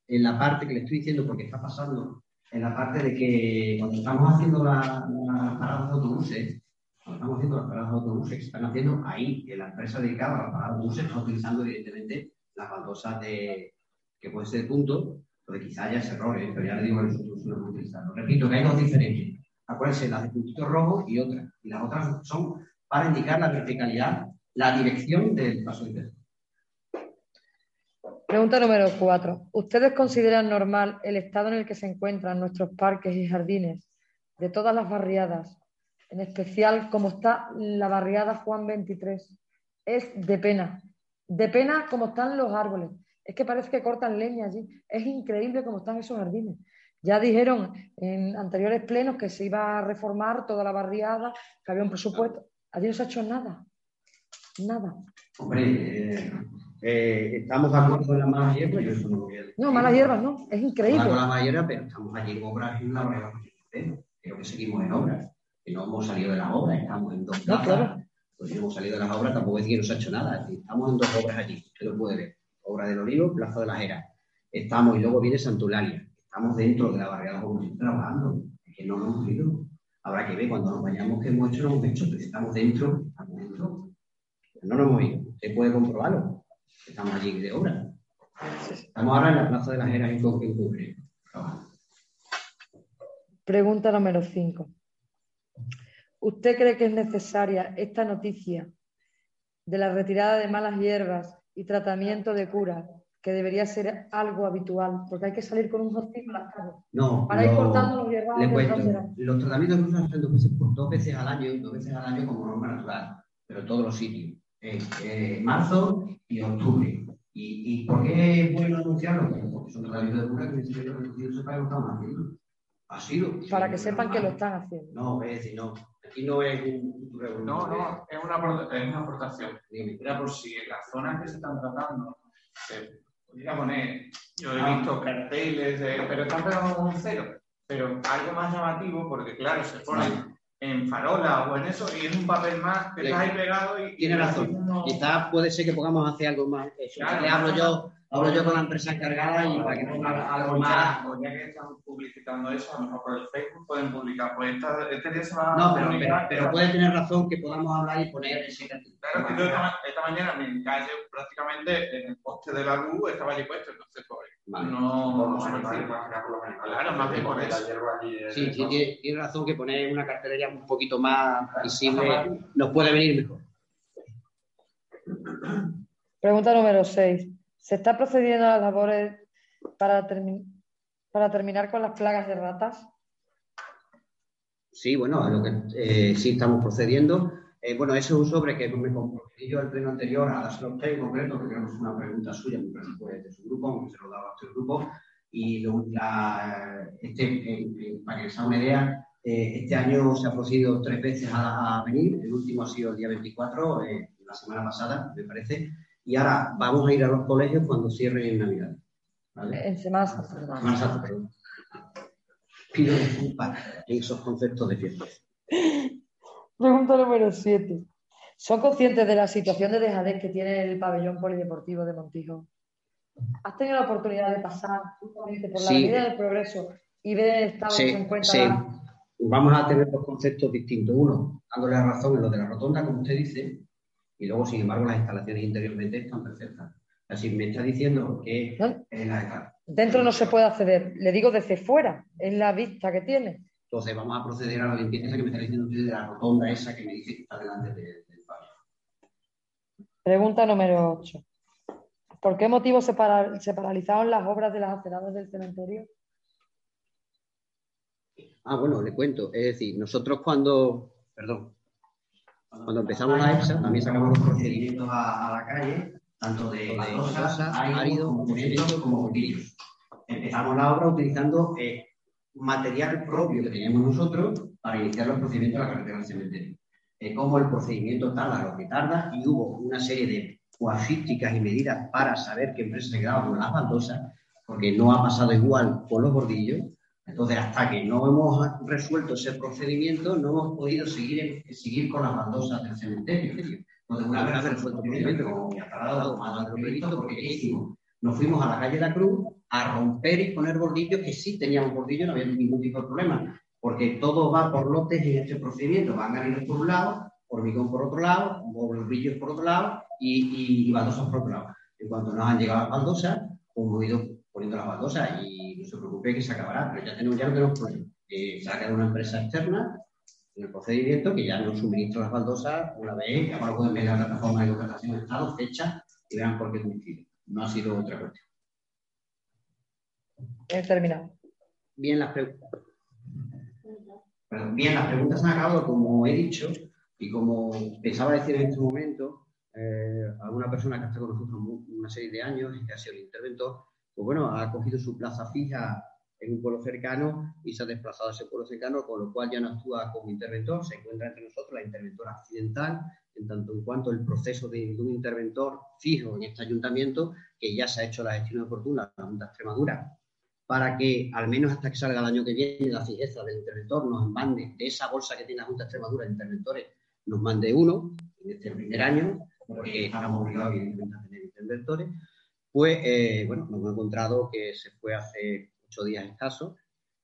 en la parte que le estoy diciendo, porque está pasando en la parte de que cuando estamos haciendo la- las paradas de autobuses, cuando estamos haciendo las paradas de autobuses están haciendo ahí, en la empresa dedicada a las paradas de autobuses está utilizando evidentemente las baldosas de, que puede ser de punto, porque quizás haya ese error, ¿eh? pero ya le digo nosotros no hemos utilizado. Repito, que hay dos diferentes. Acuérdense, las de puntitos rojos y otras. Y las otras son para indicar la verticalidad, la dirección del paso de. Pregunta número 4. ¿Ustedes consideran normal el estado en el que se encuentran nuestros parques y jardines de todas las barriadas, en especial como está la barriada Juan 23? Es de pena. De pena como están los árboles. Es que parece que cortan leña allí. Es increíble cómo están esos jardines. Ya dijeron en anteriores plenos que se iba a reformar toda la barriada, que había un presupuesto. Allí no se ha hecho nada. Nada. Hombre, eh, eh, estamos de acuerdo en la mala hierba, yo eso no lo voy a decir. No, malas hierbas, no. Es increíble. Estamos con la mala hierba, pero estamos allí en obras en la constitucional. Creo que seguimos en obras. Que no hemos salido de las obras, estamos en dos No, plazas. claro. Pues si hemos salido de las obras, tampoco es que no se ha hecho nada. Estamos en dos obras allí, usted lo puede ver. Obra del Olivo, Plaza de las Heras. Estamos, y luego viene Santularia. Estamos dentro de la barriada constitucional trabajando. Es que no nos hemos ido. Habrá que ver cuando nos vayamos qué hemos hecho, no hemos hecho, pero estamos dentro, estamos dentro. No nos hemos ido. Usted puede comprobarlo. Estamos allí de obra. Estamos ahora en la Plaza de las Heras en trabajando. Pregunta número 5. ¿Usted cree que es necesaria esta noticia de la retirada de malas hierbas y tratamiento de cura, que debería ser algo habitual? Porque hay que salir con un rocío a las. No, Para ir cortando los hierbas le cuento, los tratamientos cruz se hacen dos veces, por- dos veces al año, dos veces al año como norma natural, pero en todos los sitios. Eh, eh, marzo y octubre. ¿Y, ¿Y por qué es bueno anunciarlo? Bueno, porque son tratamientos de cura que necesito que el sepa que lo estamos haciendo. Ha sido. Para que sepan que lo están haciendo. No, es decir, no. Aquí no es un... No, no, es una, es una aportación. Era por si en las zonas que se están tratando se podría poner, yo he visto carteles, de- pero están pegados con un cero, pero algo más llamativo porque claro, se pone en farola o en eso y es un papel más que Le- está ahí pegado y... Tiene razón. Quizás puede ser que pongamos hacer algo más. Eso. Claro, Le hablo no, yo, hablo yo con la empresa encargada y para que ponga algo más. Ya que están publicitando eso, a lo mejor por el Facebook pueden publicar, pues esta, este día se va No, a pero, pero, pero puede tener razón que podamos hablar y poner ese Claro, que yo esta, ma- esta mañana mi calle, prácticamente en el poste de la luz estaba allí puesto, entonces pues, no, no se percibe. Claro, más bien por eso. Sí, sí, tiene, tiene razón que poner una cartelería un poquito más visible nos puede venir mejor. Pregunta número 6. ¿Se está procediendo a las labores para, termi- para terminar con las plagas de ratas? Sí, bueno, a lo que eh, sí estamos procediendo. Eh, bueno, ese es un sobre que me comprometí yo al pleno anterior a dárselo a usted en concreto, que creo que es una pregunta suya, me parece fue de su grupo, aunque se lo daba a este grupo. Y lo- este, eh, para que les haga una idea, este año se ha procedido tres veces a, venir, el último ha sido el día 24, eh, la semana pasada, me parece, y ahora vamos a ir a los colegios cuando cierren en Navidad. ¿vale? En Semana Santa, perdón. Pido disculpas en esos conceptos de fiesta. Pregunta número 7. ¿Son conscientes de la situación de dejadez que tiene el pabellón polideportivo de Montijo? ¿Has tenido la oportunidad de pasar justamente por la Sí. Avenida del Progreso y ver el estado Sí, que se encuentra sí. la- Vamos a tener dos conceptos distintos. Uno, dándole la razón en lo de la rotonda, como usted dice, y luego, sin embargo, las instalaciones interiormente están perfectas. Así me está diciendo que en la- Dentro no se puede acceder. Le digo desde fuera. Es la vista que tiene. Entonces vamos a proceder a la limpieza que me está diciendo usted de la rotonda esa que me dice que está delante de- del pabellón. Pregunta número 8. ¿Por qué motivo se, para- se paralizaron las obras de las aceradas del cementerio? Ah, bueno, le cuento. Es decir, nosotros cuando, perdón, cuando empezamos la EXA, también sacamos los procedimientos a, a la calle, tanto de, de baldosas, áridos, como cemento, como bordillos. Empezamos la obra utilizando eh, material propio que teníamos nosotros para iniciar los procedimientos de la carretera del cementerio. Eh, como el procedimiento tarda lo que tarda y hubo una serie de cuafísticas y medidas para saber qué empresa se quedaba con las baldosas, porque no ha pasado igual con los bordillos. Entonces, hasta que no hemos resuelto ese procedimiento, no hemos podido seguir, seguir con las baldosas del cementerio. Entonces, una vez resuelto el procedimiento, como ya ha tardado más de lo previsto, porque ¿qué hicimos? Nos fuimos a la calle de la Cruz a romper y poner bordillos, que sí teníamos bordillos, no había ningún tipo de problema, porque todo va por lotes en este procedimiento. Van garinos por un lado, hormigón por otro lado, bordillos por otro lado y, y, y baldosas por otro lado. En cuanto nos han llegado las baldosas, hemos ido poniendo las baldosas y se preocupe que se acabará, pero ya, tenemos, ya no tenemos problema. Eh, se ha quedado una empresa externa en el procedimiento que ya nos suministra las baldosas una vez, ya ahora pueden ver la plataforma de localización de estado, fecha y verán por qué coincide. No ha sido otra cuestión. He terminado. Bien, las preguntas. Bien, las preguntas han acabado, como he dicho, y como pensaba decir en este momento, eh, alguna persona que ha estado con nosotros una serie de años y que ha sido el interventor, pues bueno, ha cogido su plaza fija en un pueblo cercano y se ha desplazado a ese pueblo cercano, con lo cual ya no actúa como interventor, se encuentra entre nosotros la interventora accidental, en tanto en cuanto el proceso de, un interventor fijo en este ayuntamiento, que ya se ha hecho la gestión oportuna, la Junta de Extremadura, para que al menos hasta que salga el año que viene la fijeza del interventor nos mande de esa bolsa que tiene la Junta de Extremadura de interventores, nos mande uno en este primer año, porque estamos obligados a tener interventores, pues bueno, nos hemos encontrado que se fue hace ocho días escasos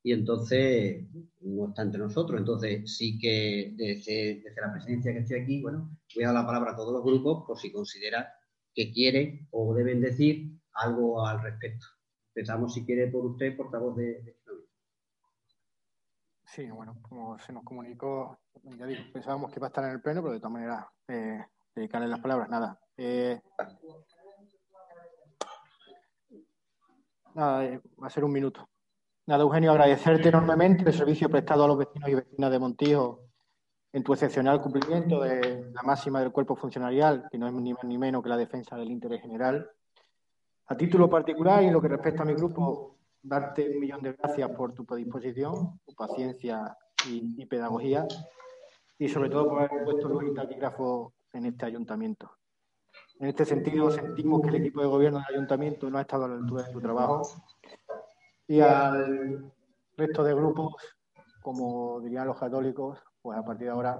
y entonces no está entre nosotros. Entonces sí que desde, desde la presidencia que estoy aquí, bueno, voy a dar la palabra a todos los grupos por si consideran que quieren o deben decir algo al respecto. Empezamos, si quiere, por usted, portavoz de, de Sí, bueno, como se nos comunicó, ya digo, pensábamos que iba a estar en el pleno, pero de todas maneras, eh, dedicarle las palabras, nada. Eh, nada, eh, va a ser un minuto. Nada, Eugenio, agradecerte enormemente el servicio prestado a los vecinos y vecinas de Montijo en tu excepcional cumplimiento de la máxima del cuerpo funcionarial, que no es ni más ni menos que la defensa del interés general. A título particular y en lo que respecta a mi grupo, darte un millón de gracias por tu predisposición, tu paciencia y, y pedagogía, y sobre todo por haber puesto luz y taquígrafo en este ayuntamiento. En este sentido, sentimos que el equipo de gobierno del ayuntamiento no ha estado a la altura de su trabajo y al resto de grupos, como dirían los católicos, pues a partir de ahora,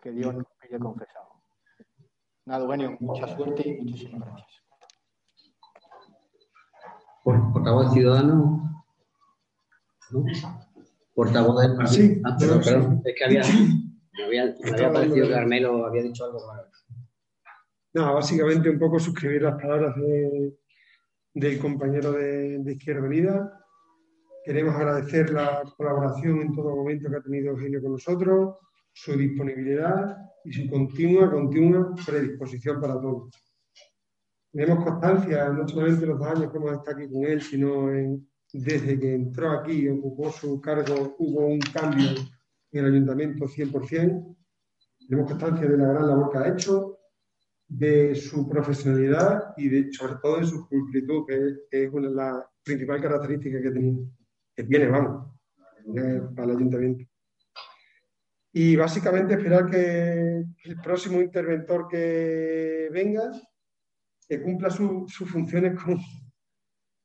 que Dios nos pille confesado. Nada, Eugenio, mucha suerte y muchísimas gracias. Por- portavoz de Ciudadanos. ¿No? Portavoz del partido. Sí, Ah, perdón, sí. perdón. Es que había, me había, me había Estaba parecido que Carmelo había dicho algo. Bueno, Nada, básicamente un poco suscribir las palabras de- del compañero de, de Izquierda Unida. Queremos agradecer la colaboración en todo momento que ha tenido Eugenio con nosotros, su disponibilidad y su continua, continua predisposición para todo. Tenemos constancia, no solamente en los dos años que hemos estado aquí con él, sino en- desde que entró aquí y ocupó su cargo, hubo un cambio en el ayuntamiento 100%. Tenemos constancia de la gran labor que ha hecho, de su profesionalidad y de, sobre todo de su pulcritud, que que es una las principal característica que, tiene, que tiene, vamos, para el ayuntamiento. Y básicamente esperar que el próximo interventor que venga, que cumpla sus funciones con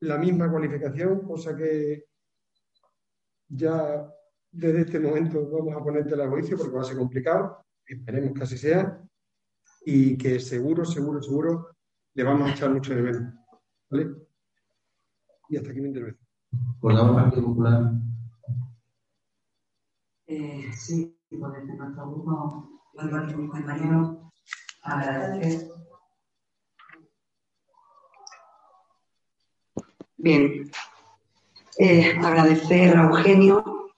la misma cualificación, cosa que ya desde este momento vamos a ponerte el juicio porque va a ser complicado, esperemos que así sea, y que seguro, seguro, seguro le vamos a echar mucho de menos. ¿Vale? Y hasta aquí mi intervención. Por Partido Popular. Eh, sí, por desde nuestro grupo, yo igual que mis compañeros, agradecer. Bien, eh, agradecer a Eugenio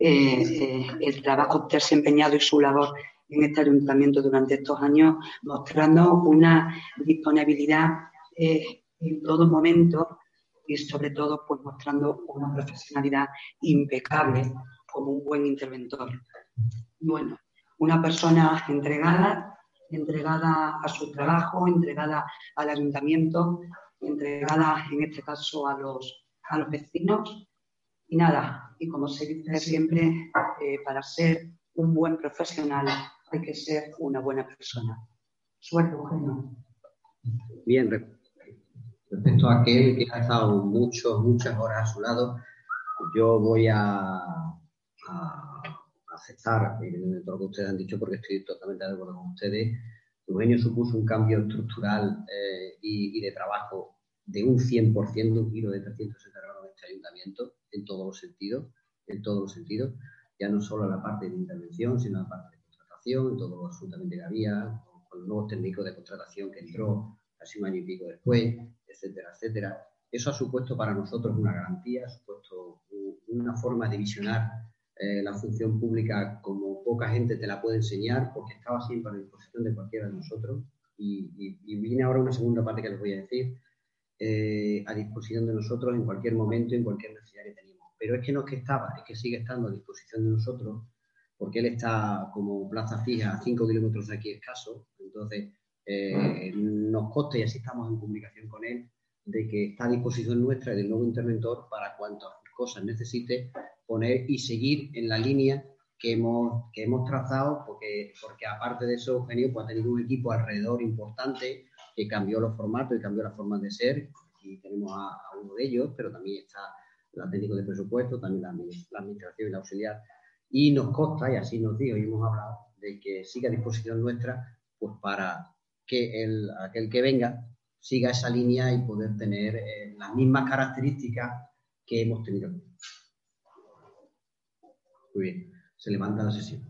eh, eh, el trabajo desempeñado y su labor en este ayuntamiento durante estos años, mostrando una disponibilidad en todo momento y sobre todo pues mostrando una profesionalidad impecable como un buen interventor. Bueno, una persona entregada, entregada a su trabajo, entregada al ayuntamiento, entregada en este caso a los, a los vecinos. Y nada, y como se dice siempre, eh, para ser un buen profesional hay que ser una buena persona. Suerte, Eugenio. Bien, respecto a aquel que ha estado muchos, muchas horas a su lado, yo voy a, aceptar todo lo que ustedes han dicho porque estoy totalmente de acuerdo con ustedes. Eugenio supuso un cambio estructural eh, y, de trabajo de un 100%, de un giro de 360 grados en este ayuntamiento, en todos los sentidos, en todos los sentidos, ya no solo en la parte de intervención, sino en la parte de contratación, todo absolutamente que había, con los nuevos técnicos de contratación que entró casi un año y pico después, etcétera, etcétera. Eso ha supuesto para nosotros una garantía, ha supuesto una forma de visionar eh, la función pública como poca gente te la puede enseñar, porque estaba siempre a disposición de cualquiera de nosotros. Y, viene ahora una segunda parte que les voy a decir, eh, a disposición de nosotros en cualquier momento, en cualquier necesidad que teníamos. Pero es que no es que estaba, es que sigue estando a disposición de nosotros, porque él está como plaza fija a 5 kilómetros de aquí escaso, entonces eh, nos consta y así estamos en comunicación con él, de que está a disposición nuestra y del nuevo interventor para cuantas cosas necesite poner y seguir en la línea que hemos, que hemos trazado, porque, porque aparte de eso, Eugenio pues, ha tenido un equipo alrededor importante que cambió los formatos y cambió las formas de ser. Aquí tenemos a, uno de ellos, pero también está la técnico de presupuesto, también la, la administración y la auxiliar. Y nos consta, y así nos digo y hemos hablado, de que siga a disposición nuestra pues para que el, aquel que venga siga esa línea y poder tener eh, las mismas características que hemos tenido. Muy bien, se levanta la sesión.